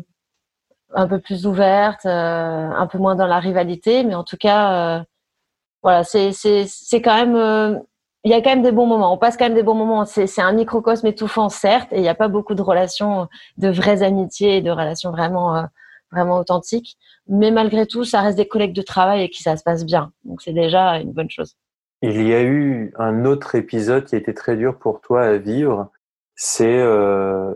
un peu plus ouvertes, euh, un peu moins dans la rivalité, mais en tout cas, euh, voilà, c'est c'est c'est quand même il y a quand même des bons moments. On passe quand même des bons moments. C'est c'est un microcosme étouffant certes, et il n'y a pas beaucoup de relations, de vraies amitiés, de relations vraiment vraiment authentiques. Mais malgré tout, ça reste des collègues de travail et qui ça se passe bien. Donc c'est déjà une bonne chose. Il y a eu un autre épisode qui a été très dur pour toi à vivre. C'est euh,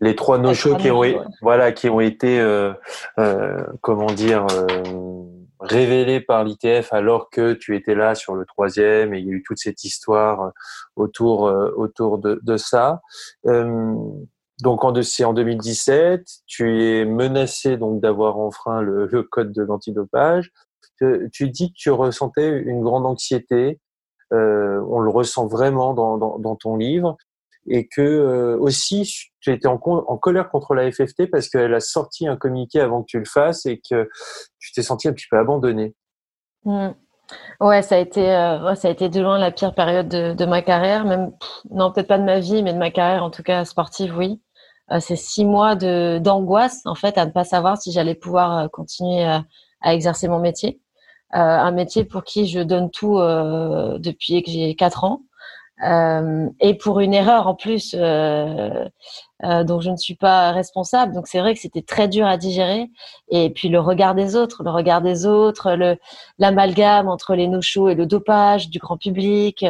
les trois no qui ont, voilà, qui ont été, euh, euh, comment dire, euh, révélés par l'ITF alors que tu étais là sur le troisième et il y a eu toute cette histoire autour, autour de, de ça. donc en, c'est en 2017, tu es menacé donc d'avoir enfreint le, le code de l'antidopage tu dis que tu ressentais une grande anxiété, euh, on le ressent vraiment dans, ton livre, et que euh, aussi tu étais en, colère contre la FFT parce qu'elle a sorti un communiqué avant que tu le fasses et que tu t'es senti un petit peu abandonné. Mmh. Ouais, ça a été, euh, ça a été de loin la pire période de, ma carrière, même non peut-être pas de ma vie, mais de ma carrière en tout cas sportive, oui. Euh, c'est six mois de d'angoisse en fait à ne pas savoir si j'allais pouvoir continuer à exercer mon métier. Euh, un métier pour qui je donne tout euh, depuis que j'ai quatre ans. Euh, et pour une erreur en plus euh, euh, dont je ne suis pas responsable. Donc c'est vrai que c'était très dur à digérer. Et puis le regard des autres, le regard des autres, le l'amalgame entre les no et le dopage du grand public,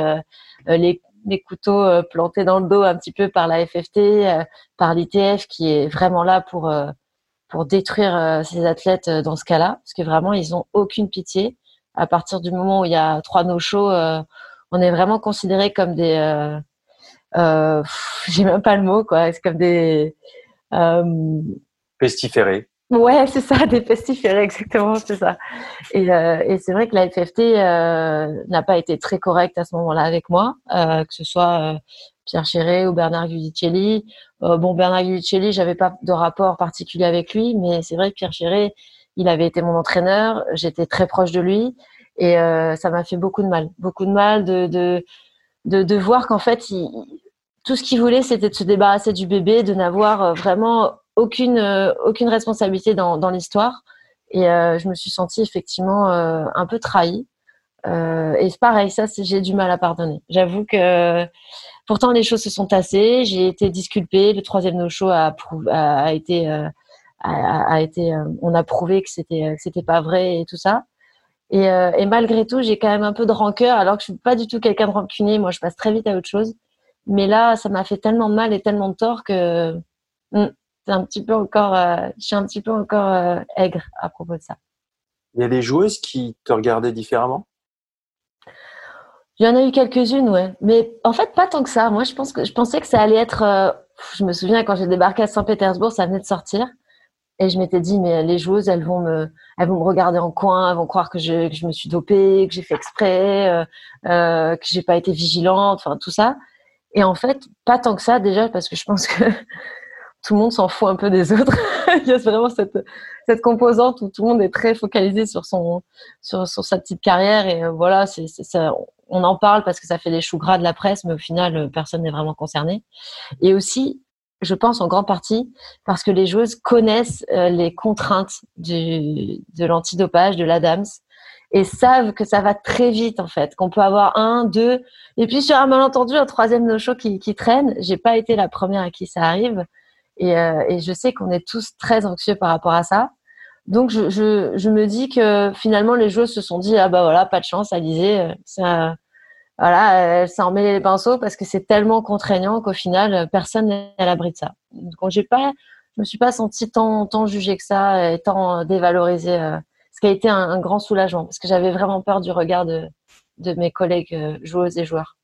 les, les couteaux plantés dans le dos un petit peu par la FFT, par l'ITF qui est vraiment là pour pour détruire euh, ces athlètes euh, dans ce cas-là, parce que vraiment, ils ont aucune pitié. À partir du moment où il y a trois no-shows, euh, on est vraiment considérés comme des... J'ai même pas le mot, quoi. C'est comme des... Pestiférés. Ouais, c'est ça, des pestiférés, exactement, c'est ça. Et, euh, et c'est vrai que la FFT euh, n'a pas été très correcte à ce moment-là avec moi, euh, que ce soit Pierre Chéret ou Bernard Guidicelli. bon, Bernard Guidicelli, j'avais pas de rapport particulier avec lui, mais c'est vrai que Pierre Chéret, il avait été mon entraîneur, j'étais très proche de lui et ça m'a fait beaucoup de mal, beaucoup de mal de de de, de voir qu'en fait, il, tout ce qu'il voulait, c'était de se débarrasser du bébé, de n'avoir vraiment aucune aucune responsabilité dans dans l'histoire. Et je me suis sentie effectivement un peu trahie. Euh, et pareil, ça, j'ai du mal à pardonner. J'avoue que pourtant les choses se sont tassées. J'ai été disculpée. Le troisième no-show a, a, été, euh, a, été, euh, on a prouvé que c'était, c'était pas vrai et tout ça. Et, euh, et malgré tout, j'ai quand même un peu de rancœur, alors que je suis pas du tout quelqu'un de rancunier. Moi, je passe très vite à autre chose. Mais là, ça m'a fait tellement de mal et tellement de tort que hmm, c'est un petit peu encore, je suis un petit peu encore aigre à propos de ça. Il y a des joueuses qui te regardaient différemment? Il y en a eu quelques-unes, ouais. Mais en fait, pas tant que ça. Moi, je pense que je pensais que ça allait être. Euh, je me souviens quand j'ai débarqué à Saint-Pétersbourg, ça venait de sortir, et je m'étais dit, mais les joueuses, elles vont me, elles vont me regarder en coin, elles vont croire que je, que je me suis dopée, que j'ai fait exprès, euh, euh, que j'ai pas été vigilante, enfin tout ça. Et en fait, pas tant que ça déjà, parce que je pense que tout le monde s'en fout un peu des autres. Il y a vraiment cette, cette composante où tout le monde est très focalisé sur son sur, sa petite carrière et euh, voilà, on en parle parce que ça fait des choux gras de la presse, mais au final, euh, personne n'est vraiment concerné. Et aussi, je pense en grande partie parce que les joueuses connaissent euh, les contraintes de l'antidopage, de l'Adams, et savent que ça va très vite en fait, qu'on peut avoir un, deux, et puis sur un malentendu, un troisième no-show qui, qui traîne. J'ai pas été la première à qui ça arrive, et, euh, et je sais qu'on est tous très anxieux par rapport à ça. Donc je, je, je, me dis que finalement les joueuses se sont dit ah bah voilà pas de chance Alizé ça voilà elle s'est emmêlée les pinceaux parce que c'est tellement contraignant qu'au final personne n'est à l'abri de ça. Donc j'ai pas je me suis pas sentie tant tant jugée que ça et tant dévalorisée euh, ce qui a été un, un grand soulagement parce que j'avais vraiment peur du regard de de mes collègues euh, joueuses et joueurs.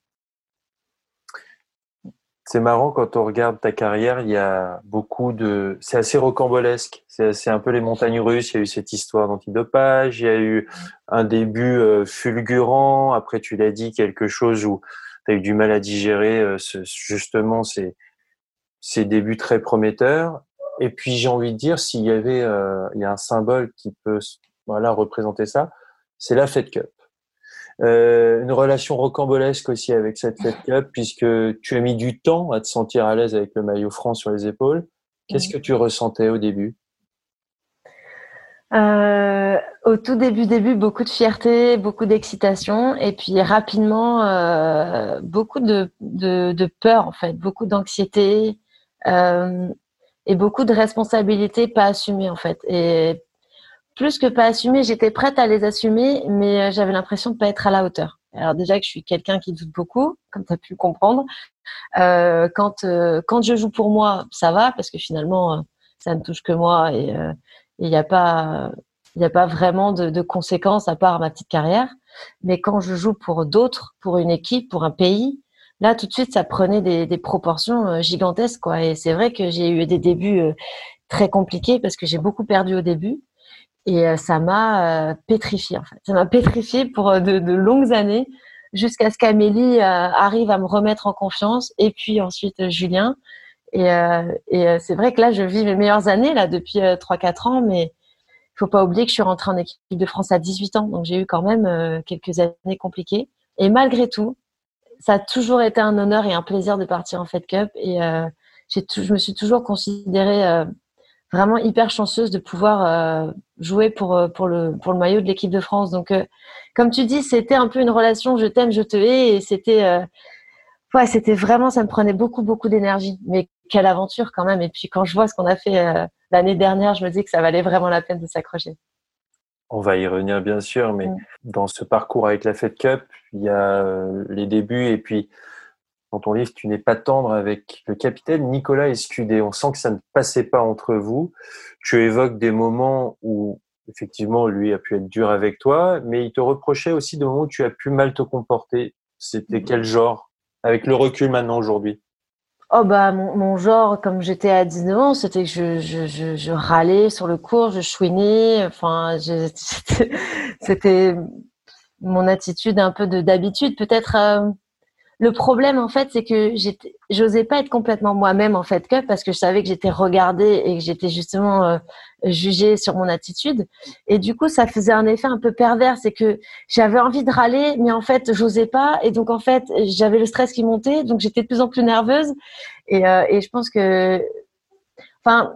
C'est marrant quand on regarde ta carrière, il y a beaucoup de. C'est assez rocambolesque. C'est un peu les montagnes russes. Il y a eu cette histoire d'antidopage. Il y a eu un début euh, fulgurant. Après, tu l'as dit, quelque chose où tu as eu du mal à digérer euh, justement ces, ces débuts très prometteurs. Et puis, j'ai envie de dire, s'il y avait euh, il y a un symbole qui peut voilà, représenter ça, c'est la Fed Cup. Euh, une relation rocambolesque aussi avec cette Fed Cup, puisque tu as mis du temps à te sentir à l'aise avec le maillot franc sur les épaules. Qu'est-ce que tu ressentais au début? Euh, Au tout début, début, beaucoup de fierté, beaucoup d'excitation, et puis rapidement, euh, beaucoup de, de, de, peur en fait, beaucoup d'anxiété et beaucoup de responsabilités pas assumées en fait. Et plus que pas assumer, j'étais prête à les assumer, mais euh, j'avais l'impression de pas être à la hauteur. Alors déjà que je suis quelqu'un qui doute beaucoup, comme tu as pu le comprendre. Euh, quand euh, quand je joue pour moi, ça va parce que finalement euh, ça ne touche que moi et il n'y a pas il a pas vraiment de, de, conséquences à part ma petite carrière. Mais quand je joue pour d'autres, pour une équipe, pour un pays, là tout de suite ça prenait des, des proportions gigantesques quoi. Et c'est vrai que j'ai eu des débuts très compliqués parce que j'ai beaucoup perdu au début. Et euh, ça m'a euh, pétrifié en fait. Ça m'a pétrifié pour euh, de, de, longues années jusqu'à ce qu'Amélie arrive à me remettre en confiance et puis ensuite Julien. Et, et c'est vrai que là, je vis mes meilleures années là depuis 3-4 ans, mais il faut pas oublier que je suis rentrée en équipe de France à 18 ans, donc j'ai eu quand même quelques années compliquées. Et malgré tout, ça a toujours été un honneur et un plaisir de partir en Fed Cup. Et euh, j'ai je me suis toujours considérée euh, vraiment hyper chanceuse de pouvoir euh, jouer pour euh, pour le pour le maillot de l'équipe de France. Donc euh, comme tu dis, c'était un peu une relation je t'aime, je te hais et c'était ouais, c'était vraiment ça me prenait beaucoup beaucoup d'énergie. Mais quelle aventure quand même et puis quand je vois ce qu'on a fait l'année dernière, je me dis que ça valait vraiment la peine de s'accrocher. On va y revenir bien sûr, mais mm. dans ce parcours avec la Fed Cup, il y a les débuts et puis dans ton livre, tu n'es pas tendre avec le capitaine Nicolas Escudé. On sent que ça ne passait pas entre vous. Tu évoques des moments où, effectivement, lui a pu être dur avec toi, mais il te reprochait aussi des moments où tu as pu mal te comporter. C'était quel genre Avec le recul maintenant aujourd'hui? Oh bah mon, genre, comme j'étais à 19 ans, c'était que je, râlais sur le cours, je chouinais, enfin c'était mon attitude un peu de d'habitude. Peut-être euh, le problème, en fait, c'est que j'osais pas être complètement moi-même en fait Cup parce que je savais que j'étais regardée et que j'étais justement euh, jugée sur mon attitude. Et du coup, ça faisait un effet un peu pervers, c'est que j'avais envie de râler, mais en fait, j'osais pas. Et donc, en fait, j'avais le stress qui montait, donc j'étais de plus en plus nerveuse. Et, euh, et je pense que, enfin,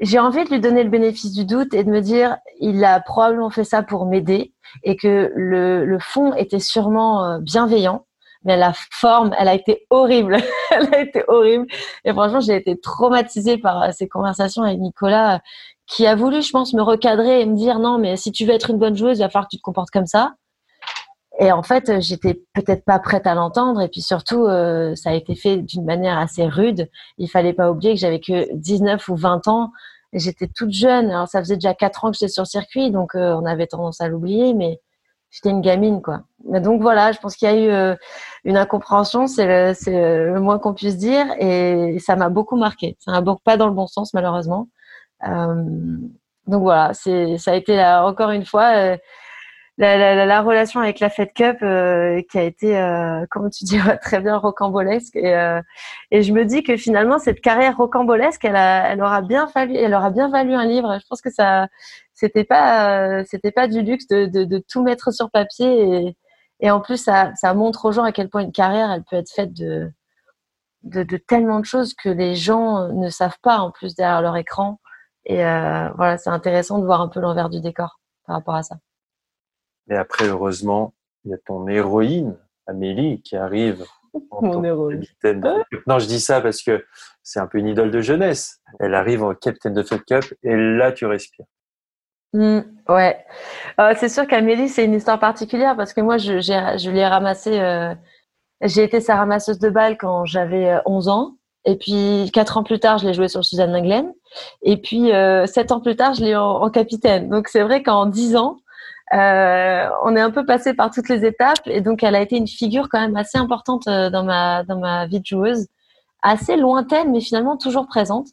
j'ai envie de lui donner le bénéfice du doute et de me dire, il a probablement fait ça pour m'aider et que le, le fond était sûrement euh, bienveillant mais la forme, elle a été horrible. elle a été horrible. Et franchement, j'ai été traumatisée par euh, ces conversations avec Nicolas, qui a voulu, je pense, me recadrer et me dire non, mais si tu veux être une bonne joueuse, il va falloir que tu te comportes comme ça. Et en fait, j'étais peut-être pas prête à l'entendre. Et puis surtout, euh, ça a été fait d'une manière assez rude. Il fallait pas oublier que j'avais que 19 ou 20 ans. J'étais toute jeune. Alors, ça faisait déjà 4 ans que j'étais sur le circuit, donc euh, on avait tendance à l'oublier. Mais j'étais une gamine, quoi. Donc voilà, je pense qu'il y a eu euh, une incompréhension, c'est le, moins qu'on puisse dire, et ça m'a beaucoup marqué. Ça m'a pas dans le bon sens, malheureusement. Euh, donc voilà, ça a été encore une fois euh, la, la, la, relation avec la Fed Cup qui a été, comme tu dis, très bien rocambolesque. Et, je me dis que finalement cette carrière rocambolesque, elle aura bien fallu, elle aura bien valu un livre. Je pense que ça, c'était pas, c'était pas du luxe de, de, de, tout mettre sur papier. Et, et en plus, ça, ça montre aux gens à quel point une carrière, elle peut être faite de, de, de tellement de choses que les gens ne savent pas en plus derrière leur écran. Et voilà, c'est intéressant de voir un peu l'envers du décor par rapport à ça. Et après, heureusement, il y a ton héroïne, Amélie, qui arrive. En Mon héroïne. Non, je dis ça parce que c'est un peu une idole de jeunesse. Elle arrive en capitaine de Fed Cup et là, tu respires. Mmh, ouais. Euh, c'est sûr qu'Amélie, c'est une histoire particulière parce que moi, je, je l'ai ramassée. Euh, j'ai été sa ramasseuse de balles quand j'avais 11 euh, ans. Et puis, quatre ans plus tard, je l'ai joué sur Suzanne Lenglen. Et puis, euh, sept ans plus tard, je l'ai en, en, capitaine. Donc, c'est vrai qu'en dix ans, euh, on est un peu passé par toutes les étapes et donc elle a été une figure quand même assez importante euh, dans ma dans ma vie de joueuse, assez lointaine mais finalement toujours présente.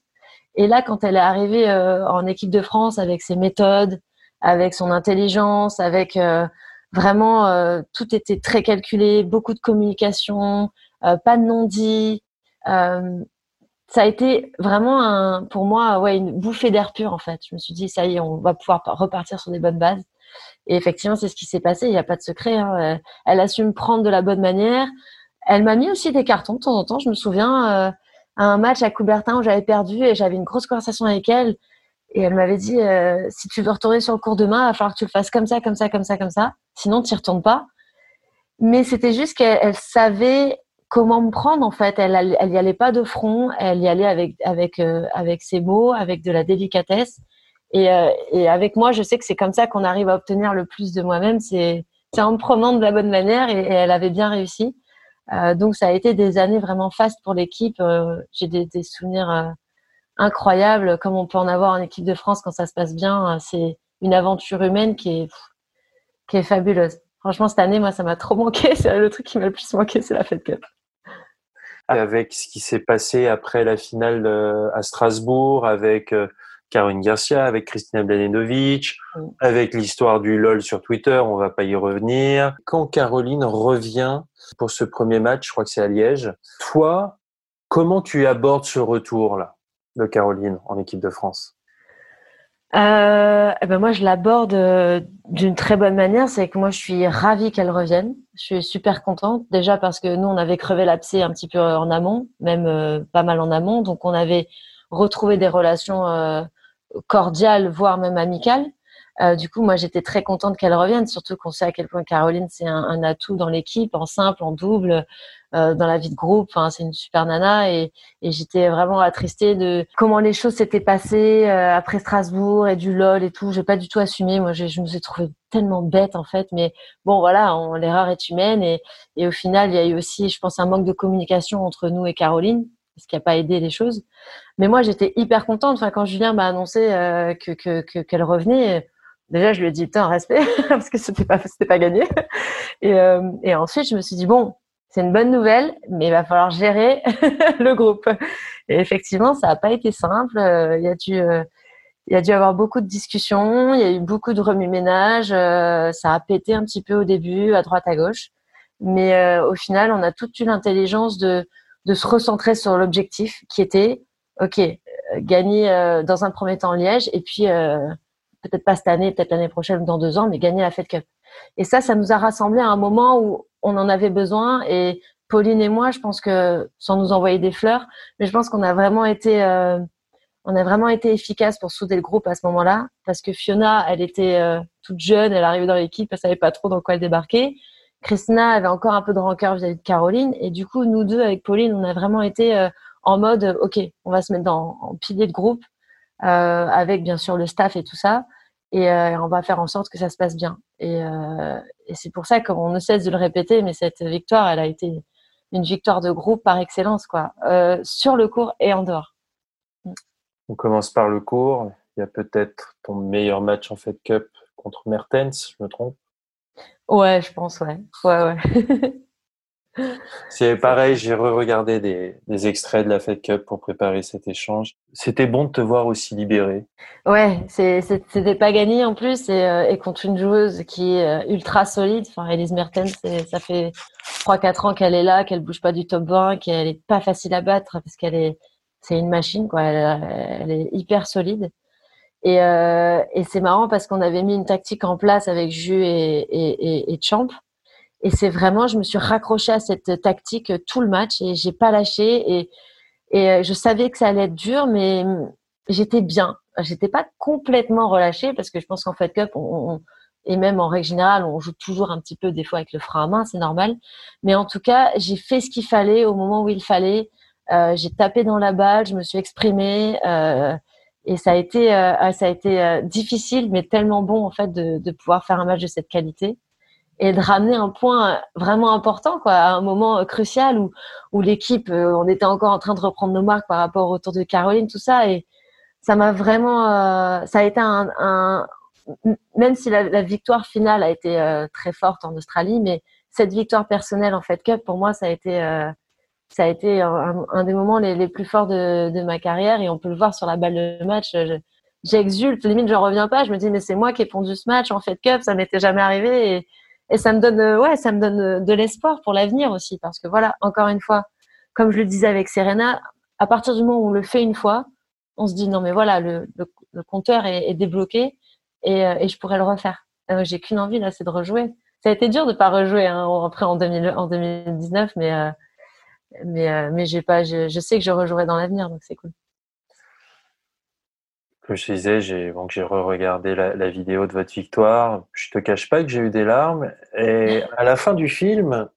Et là, quand elle est arrivée euh, en équipe de France avec ses méthodes, avec son intelligence, avec euh, vraiment tout était très calculé, beaucoup de communication, pas de non-dit. ça a été vraiment un, pour moi ouais une bouffée d'air pur en fait. Je me suis dit ça y est, on va pouvoir repartir sur des bonnes bases. Et effectivement, c'est ce qui s'est passé. Il n'y a pas de secret. Hein. Elle a su me prendre de la bonne manière. Elle m'a mis aussi des cartons de temps en temps. Je me souviens euh, un match à Coubertin où j'avais perdu et j'avais une grosse conversation avec elle. Et elle m'avait dit euh, si tu veux retourner sur le cours demain, il va falloir que tu le fasses comme ça, comme ça, comme ça, comme ça. Sinon, tu n'y retournes pas. Mais c'était juste qu'elle savait comment me prendre en fait. Elle, elle y allait pas de front. Elle y allait avec avec euh, avec ses mots, avec de la délicatesse. Et, euh, et, avec moi, je sais que c'est comme ça qu'on arrive à obtenir le plus de moi-même. C'est en me prenant de la bonne manière et, elle avait bien réussi. Euh, donc ça a été des années vraiment fastes pour l'équipe. Euh, J'ai des, souvenirs euh, incroyables, comme on peut en avoir en équipe de France quand ça se passe bien. C'est une aventure humaine qui est, qui est fabuleuse. Franchement, cette année, moi, ça m'a trop manqué. C'est le truc qui m'a le plus manqué, c'est la Fed Cup. Avec ce qui s'est passé après la finale à Strasbourg, avec Caroline Garcia, avec Christina Blanenovic, avec l'histoire du LOL sur Twitter, on va pas y revenir. Quand Caroline revient pour ce premier match, je crois que c'est à Liège, toi, comment tu abordes ce retour-là de Caroline en équipe de France? Euh, eh ben moi, je l'aborde euh, d'une très bonne manière. C'est que moi, je suis ravie qu'elle revienne. Je suis super contente. Déjà parce que nous, on avait crevé l'abcès un petit peu en amont, même euh, pas mal en amont. Donc, on avait retrouvé des relations euh, cordiale, voire même amicale. Euh, du coup, moi, j'étais très contente qu'elle revienne, surtout qu'on sait à quel point Caroline, c'est un, un, atout dans l'équipe, en simple, en double, euh, dans la vie de groupe. Enfin, c'est une super nana et, et j'étais vraiment attristée de comment les choses s'étaient passées euh, après Strasbourg et du LOL et tout. J'ai pas du tout assumé. Moi, je me suis trouvée tellement bête en fait. Mais bon, voilà, l'erreur est humaine et, et au final, il y a eu aussi, je pense, un manque de communication entre nous et Caroline ce qui n'a pas aidé les choses. Mais moi, j'étais hyper contente. Enfin, quand Julien m'a annoncé euh, que qu'elle que, revenait, déjà, je lui ai dit putain, respect, parce que c'était pas c'était pas gagné. Et, euh, et ensuite, je me suis dit bon, c'est une bonne nouvelle, mais il va falloir gérer le groupe. Et effectivement, ça n'a pas été simple. Euh, il y a dû il y a dû avoir beaucoup de discussions, il y a eu beaucoup de remue-ménage, ça a pété un petit peu au début, à droite, à gauche. Mais au final, on a toute eu l'intelligence de, de se recentrer sur l'objectif qui était, OK, gagner dans un premier temps Liège et puis peut-être pas cette année, peut-être l'année prochaine ou dans deux ans, mais gagner la Fed Cup. Et ça, ça nous a rassemblés à un moment où on en avait besoin. Et Pauline et moi, je pense que, sans nous envoyer des fleurs, mais je pense qu'on a vraiment été, euh, on a vraiment été efficace pour souder le groupe à ce moment-là, parce que Fiona, elle était euh, toute jeune, elle arrivait dans l'équipe, elle savait pas trop dans quoi elle débarquait. Christina avait encore un peu de rancœur vis-à-vis de Caroline, et du coup, nous deux avec Pauline, on a vraiment été euh, en mode, ok, on va se mettre dans, en pilier de groupe, avec bien sûr le staff et tout ça et euh, on va faire en sorte que ça se passe bien. Et, euh, c'est pour ça qu'on ne cesse de le répéter, mais cette victoire, elle a été une victoire de groupe par excellence, quoi, euh, sur le cours et en dehors. On commence par le cours. Il y a peut-être ton meilleur match en Fed Cup contre Mertens, je me trompe Ouais, je pense, ouais. Ouais, ouais. C'est pareil, j'ai re-regardé des, extraits de la Fed Cup pour préparer cet échange. C'était bon de te voir aussi libéré. Ouais, c'était pas gagné en plus et, euh, contre une joueuse qui est euh, ultra solide. Enfin, Elise Mertens, ça fait 3-4 ans qu'elle est là, qu'elle bouge pas du top 20, qu'elle est pas facile à battre parce qu'elle est, c'est une machine quoi. Elle, est hyper solide. Et, euh, et c'est marrant parce qu'on avait mis une tactique en place avec Jus et, et, et Champ et c'est vraiment, je me suis raccrochée à cette tactique tout le match et j'ai pas lâché. Et, euh, je savais que ça allait être dur, mais j'étais bien. J'étais pas complètement relâchée parce que je pense qu'en Fed Cup, on, et même en règle générale, on joue toujours un petit peu des fois avec le frein à main, c'est normal. Mais en tout cas, j'ai fait ce qu'il fallait au moment où il fallait. Euh, j'ai tapé dans la balle, je me suis exprimée. Euh, et ça a été, euh, ça a été euh, difficile, mais tellement bon en fait de, de pouvoir faire un match de cette qualité et de ramener un point vraiment important quoi à un moment crucial où où l'équipe euh, on était encore en train de reprendre nos marques par rapport au tour de Caroline tout ça. Et ça m'a vraiment euh, ça a été un, un même si la, victoire finale a été euh, très forte en Australie mais cette victoire personnelle en Fed Cup pour moi ça a été ça a été un, des moments les, plus forts de, ma carrière et on peut le voir sur la balle de match. J'exulte limite j'en reviens pas. Je me dis mais c'est moi qui ai pondu ce match en Fed Cup. Ça m'était jamais arrivé et ça me donne euh, ouais ça me donne euh, de l'espoir pour l'avenir aussi. Parce que voilà encore une fois comme je le disais avec Serena à partir du moment où on le fait une fois on se dit non mais voilà le, compteur est, débloqué et, euh, et, je pourrais le refaire. J'ai qu'une envie là c'est de rejouer. Ça a été dur de pas rejouer hein, après en, 2000, en 2019 mais mais mais j'ai pas je, je sais que je rejouerai dans l'avenir donc c'est cool comme je disais, j'ai re-regardé la, la, vidéo de votre victoire. Je te cache pas que j'ai eu des larmes. Et à la fin du film,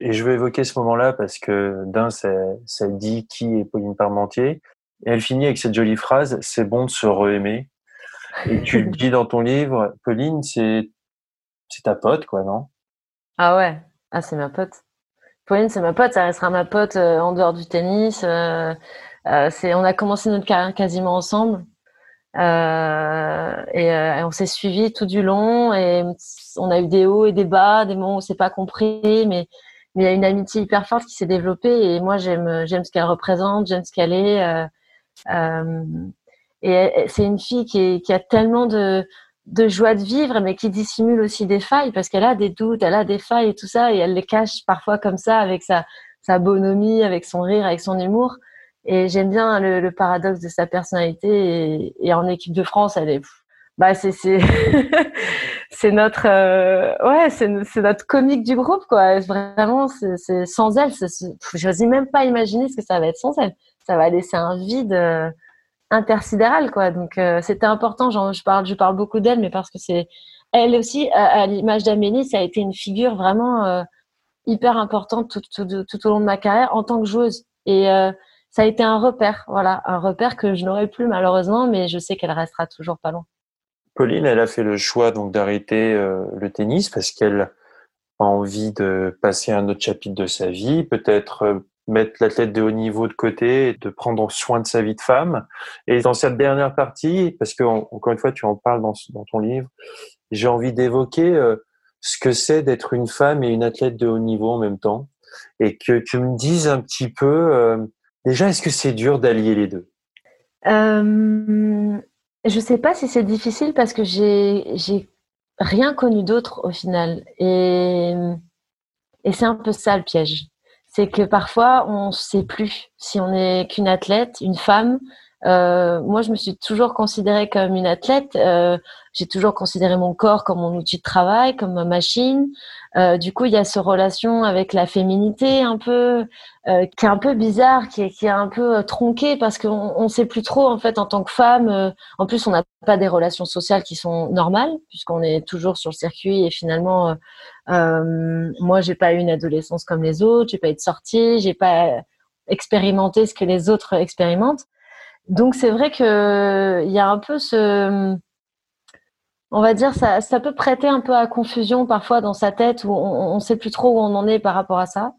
et je veux évoquer ce moment-là parce que d'un, ça, ça dit qui est Pauline Parmentier. Et elle finit avec cette jolie phrase "C'est bon de se re-aimer". Et tu le dis dans ton livre, Pauline, c'est c'est ta pote, quoi, non? Ah ouais, ah c'est ma pote. C'est ma pote. Ça restera ma pote euh, en dehors du tennis. Euh, euh, on a commencé notre carrière quasiment ensemble. Et, on s'est suivi tout du long et on a eu des hauts et des bas, des moments où on s'est pas compris, mais il y a une amitié hyper forte qui s'est développée et moi j'aime j'aime ce qu'elle représente, j'aime ce qu'elle est. Et c'est une fille qui a tellement de de joie de vivre, mais qui dissimule aussi des failles parce qu'elle a des doutes, elle a des failles et tout ça, et elle les cache parfois comme ça avec sa sa bonhomie, avec son rire, avec son humour. Et j'aime bien le, le, paradoxe de sa personnalité. Et, et, en équipe de France, elle est, bah c'est c'est c'est notre euh, ouais c'est notre comique du groupe quoi. Vraiment, c'est sans elle, j'ose même pas imaginer ce que ça va être sans elle. Ça va laisser un vide euh, intersidéral quoi. Donc euh, c'était important. Genre, je parle je parle beaucoup d'elle, mais parce que c'est elle aussi à, l'image d'Amélie, ça a été une figure vraiment euh, hyper importante tout, tout, tout, au long de ma carrière en tant que joueuse. Et ça a été un repère, voilà, un repère que je n'aurai plus malheureusement, mais je sais qu'elle restera toujours pas loin. Pauline, elle a fait le choix donc d'arrêter euh, le tennis parce qu'elle a envie de passer un autre chapitre de sa vie, peut-être euh, mettre l'athlète de haut niveau de côté et de prendre soin de sa vie de femme. Et dans cette dernière partie, parce que encore une fois, tu en parles dans, ton livre, j'ai envie d'évoquer euh, ce que c'est d'être une femme et une athlète de haut niveau en même temps, et que tu me dises un petit peu Déjà, est-ce que c'est dur d'allier les deux? Euh, Je sais pas si c'est difficile parce que j'ai rien connu d'autre au final. Et c'est un peu ça le piège. C'est que parfois, on ne sait plus si on est qu'une athlète, une femme. Euh, moi, je me suis toujours considérée comme une athlète. Euh, j'ai toujours considéré mon corps comme mon outil de travail, comme ma machine. Euh, du coup, il y a ce relation avec la féminité un peu euh, qui est un peu bizarre, qui est, qui est un peu euh, tronqué parce qu'on on sait plus trop en fait en tant que femme. Euh, en plus, on n'a pas des relations sociales qui sont normales puisqu'on est toujours sur le circuit et finalement, moi, j'ai pas eu une adolescence comme les autres, j'ai pas de sortie, j'ai pas expérimenté ce que les autres expérimentent. Donc c'est vrai que il y a un peu ce on va dire, ça, ça peut prêter un peu à confusion parfois dans sa tête où on ne sait plus trop où on en est par rapport à ça.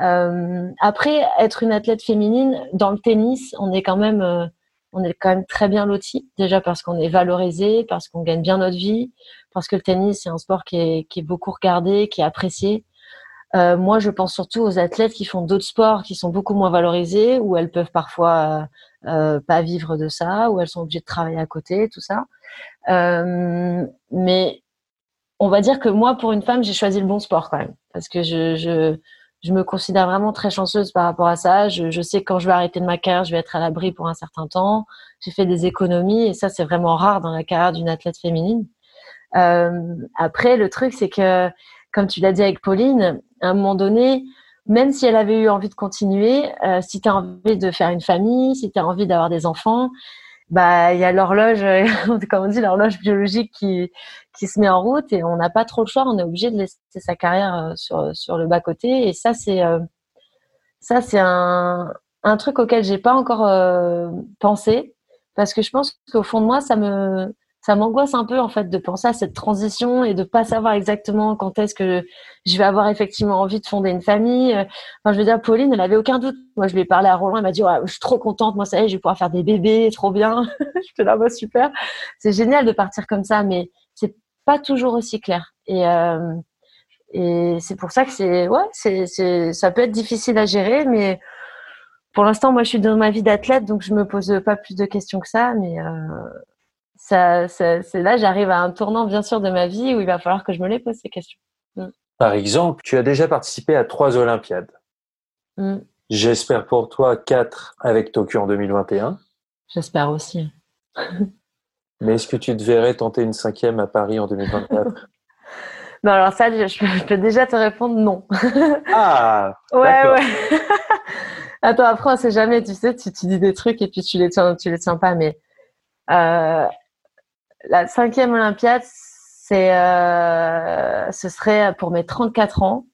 Euh, après, être une athlète féminine dans le tennis, on est quand même, euh, on est quand même très bien loti. Déjà parce qu'on est valorisé, parce qu'on gagne bien notre vie, parce que le tennis c'est un sport qui est, qui est beaucoup regardé, qui est apprécié. Euh, moi, je pense surtout aux athlètes qui font d'autres sports qui sont beaucoup moins valorisés, où elles peuvent parfois pas vivre de ça, où elles sont obligées de travailler à côté, tout ça. Euh, mais on va dire que moi, pour une femme, j'ai choisi le bon sport quand même, parce que je, je, je me considère vraiment très chanceuse par rapport à ça. Je, je sais que quand je vais arrêter de ma carrière, je vais être à l'abri pour un certain temps. J'ai fait des économies et ça, c'est vraiment rare dans la carrière d'une athlète féminine. Euh, après, le truc, c'est que, comme tu l'as dit avec Pauline, à un moment donné, même si elle avait eu envie de continuer, euh, si tu as envie de faire une famille, si tu as envie d'avoir des enfants, bah il y a l'horloge, comme on dit, l'horloge biologique qui qui se met en route et on n'a pas trop le choix, on est obligé de laisser sa carrière euh, sur sur le bas côté et ça c'est euh, ça c'est un un truc auquel j'ai pas encore euh, pensé parce que je pense qu'au fond de moi ça me ça m'angoisse un peu en fait de penser à cette transition et de pas savoir exactement quand est-ce que je vais avoir effectivement envie de fonder une famille. Enfin, je veux dire, Pauline, elle avait aucun doute. Moi, je lui ai parlé à Roland, elle m'a dit, ouais, je suis trop contente, moi, ça y est, je vais pouvoir faire des bébés, trop bien. je te là, super. C'est génial de partir comme ça, mais c'est pas toujours aussi clair. Et, euh, et c'est pour ça que c'est, ouais, c'est, c'est, ça peut être difficile à gérer, mais pour l'instant, moi, je suis dans ma vie d'athlète, donc je me pose pas plus de questions que ça, mais euh, ça, ça c'est là, j'arrive à un tournant, bien sûr, de ma vie où il va falloir que je me les pose ces questions. Mm. Par exemple, tu as déjà participé à trois Olympiades. Mm. J'espère pour toi quatre avec Tokyo en 2021. J'espère aussi. Mais est-ce que tu te verrais tenter une cinquième à Paris en 2024 Non, alors ça, je, je peux déjà te répondre non. Ah Ouais, ouais. Attends, après, on sait jamais, tu sais, tu, tu dis des trucs et puis tu les tiens, tu les tiens pas, mais euh, la cinquième Olympiade, c'est, euh, ce serait pour mes 34 ans.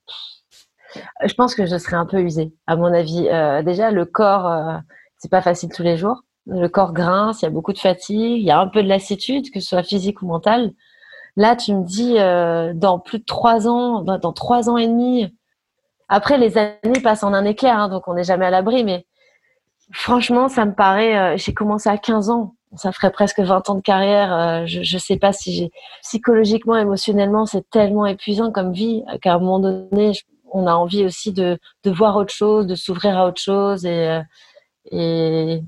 Je pense que je serais un peu usée, à mon avis. Euh, déjà, le corps, euh, c'est pas facile tous les jours. Le corps grince, il y a beaucoup de fatigue, il y a un peu de lassitude, que ce soit physique ou mentale. Là, tu me dis, dans plus de trois ans, dans, trois ans et demi, après, les années passent en un éclair, hein, donc on n'est jamais à l'abri, mais franchement, ça me paraît, j'ai commencé à 15 ans, ça ferait presque 20 ans de carrière, euh, je, je sais pas si j'ai, psychologiquement, émotionnellement, c'est tellement épuisant comme vie qu'à un moment donné, on a envie aussi de, de voir autre chose, de s'ouvrir à autre chose et, euh,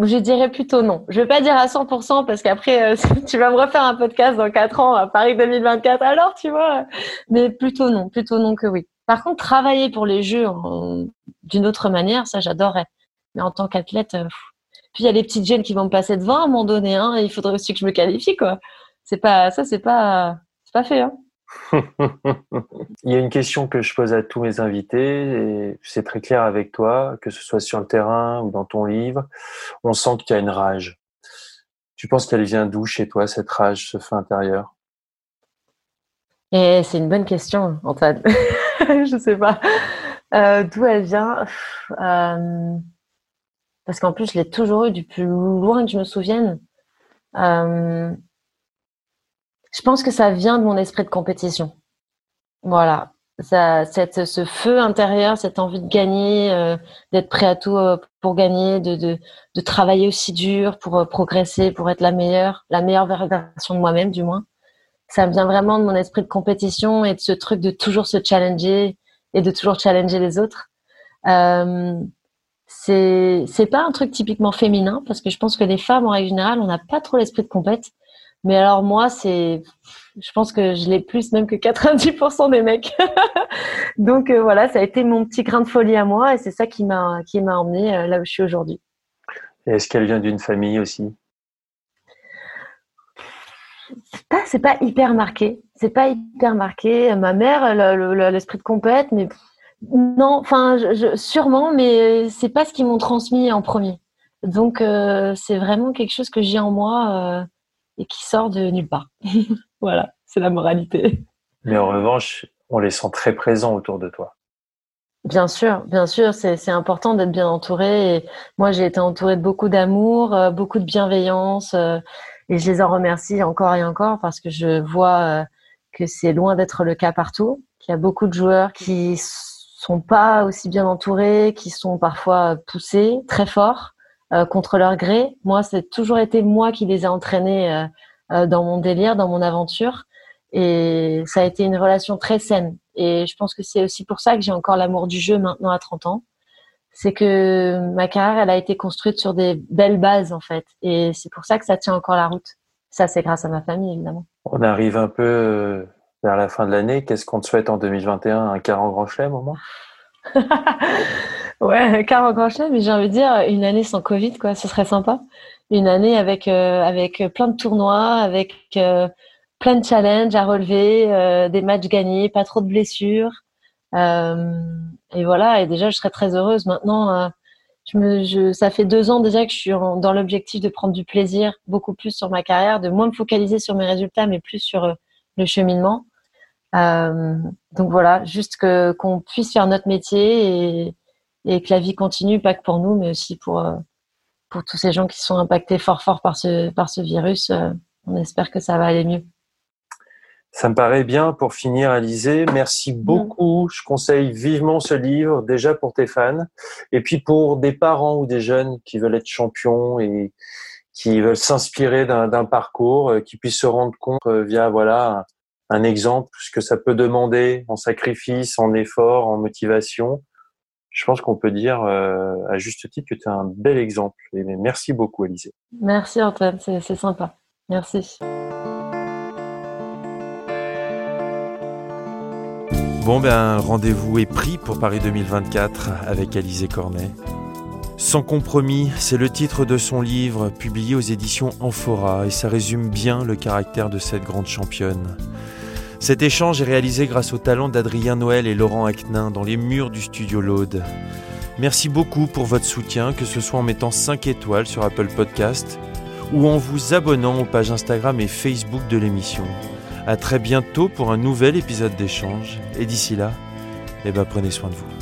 je dirais plutôt non. Je vais pas dire à 100% parce qu'après, euh, tu vas me refaire un podcast dans 4 ans à Paris 2024. Alors, tu vois, mais plutôt non, plutôt non que oui. Par contre, travailler pour les Jeux d'une autre manière, ça, j'adorerais. Mais en tant qu'athlète, euh. Puis il y a les petites jeunes qui vont me passer devant à un moment donné. Hein, et il faudrait aussi que je me qualifie, quoi. C'est pas, ça, c'est pas, c'est pas fait. Hein. Il y a une question que je pose à tous mes invités, et c'est très clair avec toi, que ce soit sur le terrain ou dans ton livre, on sent que tu as une rage. Tu penses qu'elle vient d'où chez toi, cette rage, ce feu intérieur? Et c'est une bonne question, Antoine. je sais pas Euh, d'où elle vient? Euh, parce qu'en plus, je l'ai toujours eu du plus loin que je me souvienne. Euh, je pense que ça vient de mon esprit de compétition. Voilà. Ça, cette, ce feu intérieur, cette envie de gagner, euh, d'être prêt à tout euh, pour gagner, de, de, de travailler aussi dur pour progresser, pour être la meilleure, la meilleure version de moi-même, du moins. Ça vient vraiment de mon esprit de compétition et de ce truc de toujours se challenger et de toujours challenger les autres. C'est c'est pas un truc typiquement féminin parce que je pense que les femmes en règle générale on n'a pas trop l'esprit de compète mais alors moi c'est je pense que je l'ai plus même que 90% des mecs. Donc euh, voilà, ça a été mon petit grain de folie à moi et c'est ça qui m'a qui m'a emmené euh, là où je suis aujourd'hui. Est-ce qu'elle vient d'une famille aussi? C'est pas c'est pas hyper marqué. C'est pas hyper marqué. Ma mère, l'esprit de compète, mais non, enfin sûrement, mais c'est pas ce qu'ils m'ont transmis en premier. Donc euh, c'est vraiment quelque chose que j'ai en moi et qui sort de nulle part. voilà, c'est la moralité. Mais en revanche, on les sent très présents autour de toi. Bien sûr, bien sûr, c'est important d'être bien entouré. Et moi, j'ai été entourée de beaucoup d'amour, euh, beaucoup de bienveillance, euh, et je les en remercie encore et encore parce que je vois euh, que c'est loin d'être le cas partout. Qu'il y a beaucoup de joueurs qui sont pas aussi bien entourés, qui sont parfois poussés très fort contre leur gré. Moi, c'est toujours été moi qui les ai entraînés dans mon délire, dans mon aventure. Et ça a été une relation très saine. Et je pense que c'est aussi pour ça que j'ai encore l'amour du jeu maintenant à 30 ans. C'est que ma carrière, elle a été construite sur des belles bases, en fait. Et c'est pour ça que ça tient encore la route. Ça, c'est grâce à ma famille, évidemment. On arrive un peu euh, vers la fin de l'année. Qu'est-ce qu'on te souhaite en 2021 Un? Quart en grand chelem, au moins? Ouais, un quart en grand chelem. Mais j'ai envie de dire, une année sans Covid, quoi. Ce serait sympa. Une année avec, euh, plein de tournois, avec... Euh, plein de challenges à relever, euh, des matchs gagnés, pas trop de blessures. Et voilà, et déjà, je serais très heureuse. Maintenant, ça fait deux ans déjà que je suis dans l'objectif de prendre du plaisir beaucoup plus sur ma carrière, de moins me focaliser sur mes résultats, mais plus sur le cheminement. Donc voilà, juste que qu'on puisse faire notre métier et, et que la vie continue, pas que pour nous, mais aussi pour pour tous ces gens qui sont impactés fort fort par ce par ce virus. on espère que ça va aller mieux. Ça me paraît bien pour finir, Alizé. Merci beaucoup. Je conseille vivement ce livre, déjà pour tes fans, et puis pour des parents ou des jeunes qui veulent être champions et qui veulent s'inspirer d'un parcours, euh, qui puissent se rendre compte euh, via voilà un exemple ce que ça peut demander en sacrifice, en effort, en motivation. Je pense qu'on peut dire euh, à juste titre que tu es un bel exemple. Et merci beaucoup, Alizé. Merci Antoine, c'est sympa. Merci. Bon ben, rendez-vous est pris pour Paris 2024 avec Alizé Cornet. Sans compromis, c'est le titre de son livre publié aux éditions Amphora et ça résume bien le caractère de cette grande championne. Cet échange est réalisé grâce au talent d'Adrien Noël et Laurent Acnin dans les murs du studio Laude. Merci beaucoup pour votre soutien, que ce soit en mettant 5 étoiles sur Apple Podcast ou en vous abonnant aux pages Instagram et Facebook de l'émission. À très bientôt pour un nouvel épisode d'échange. Et d'ici là, eh ben, prenez soin de vous.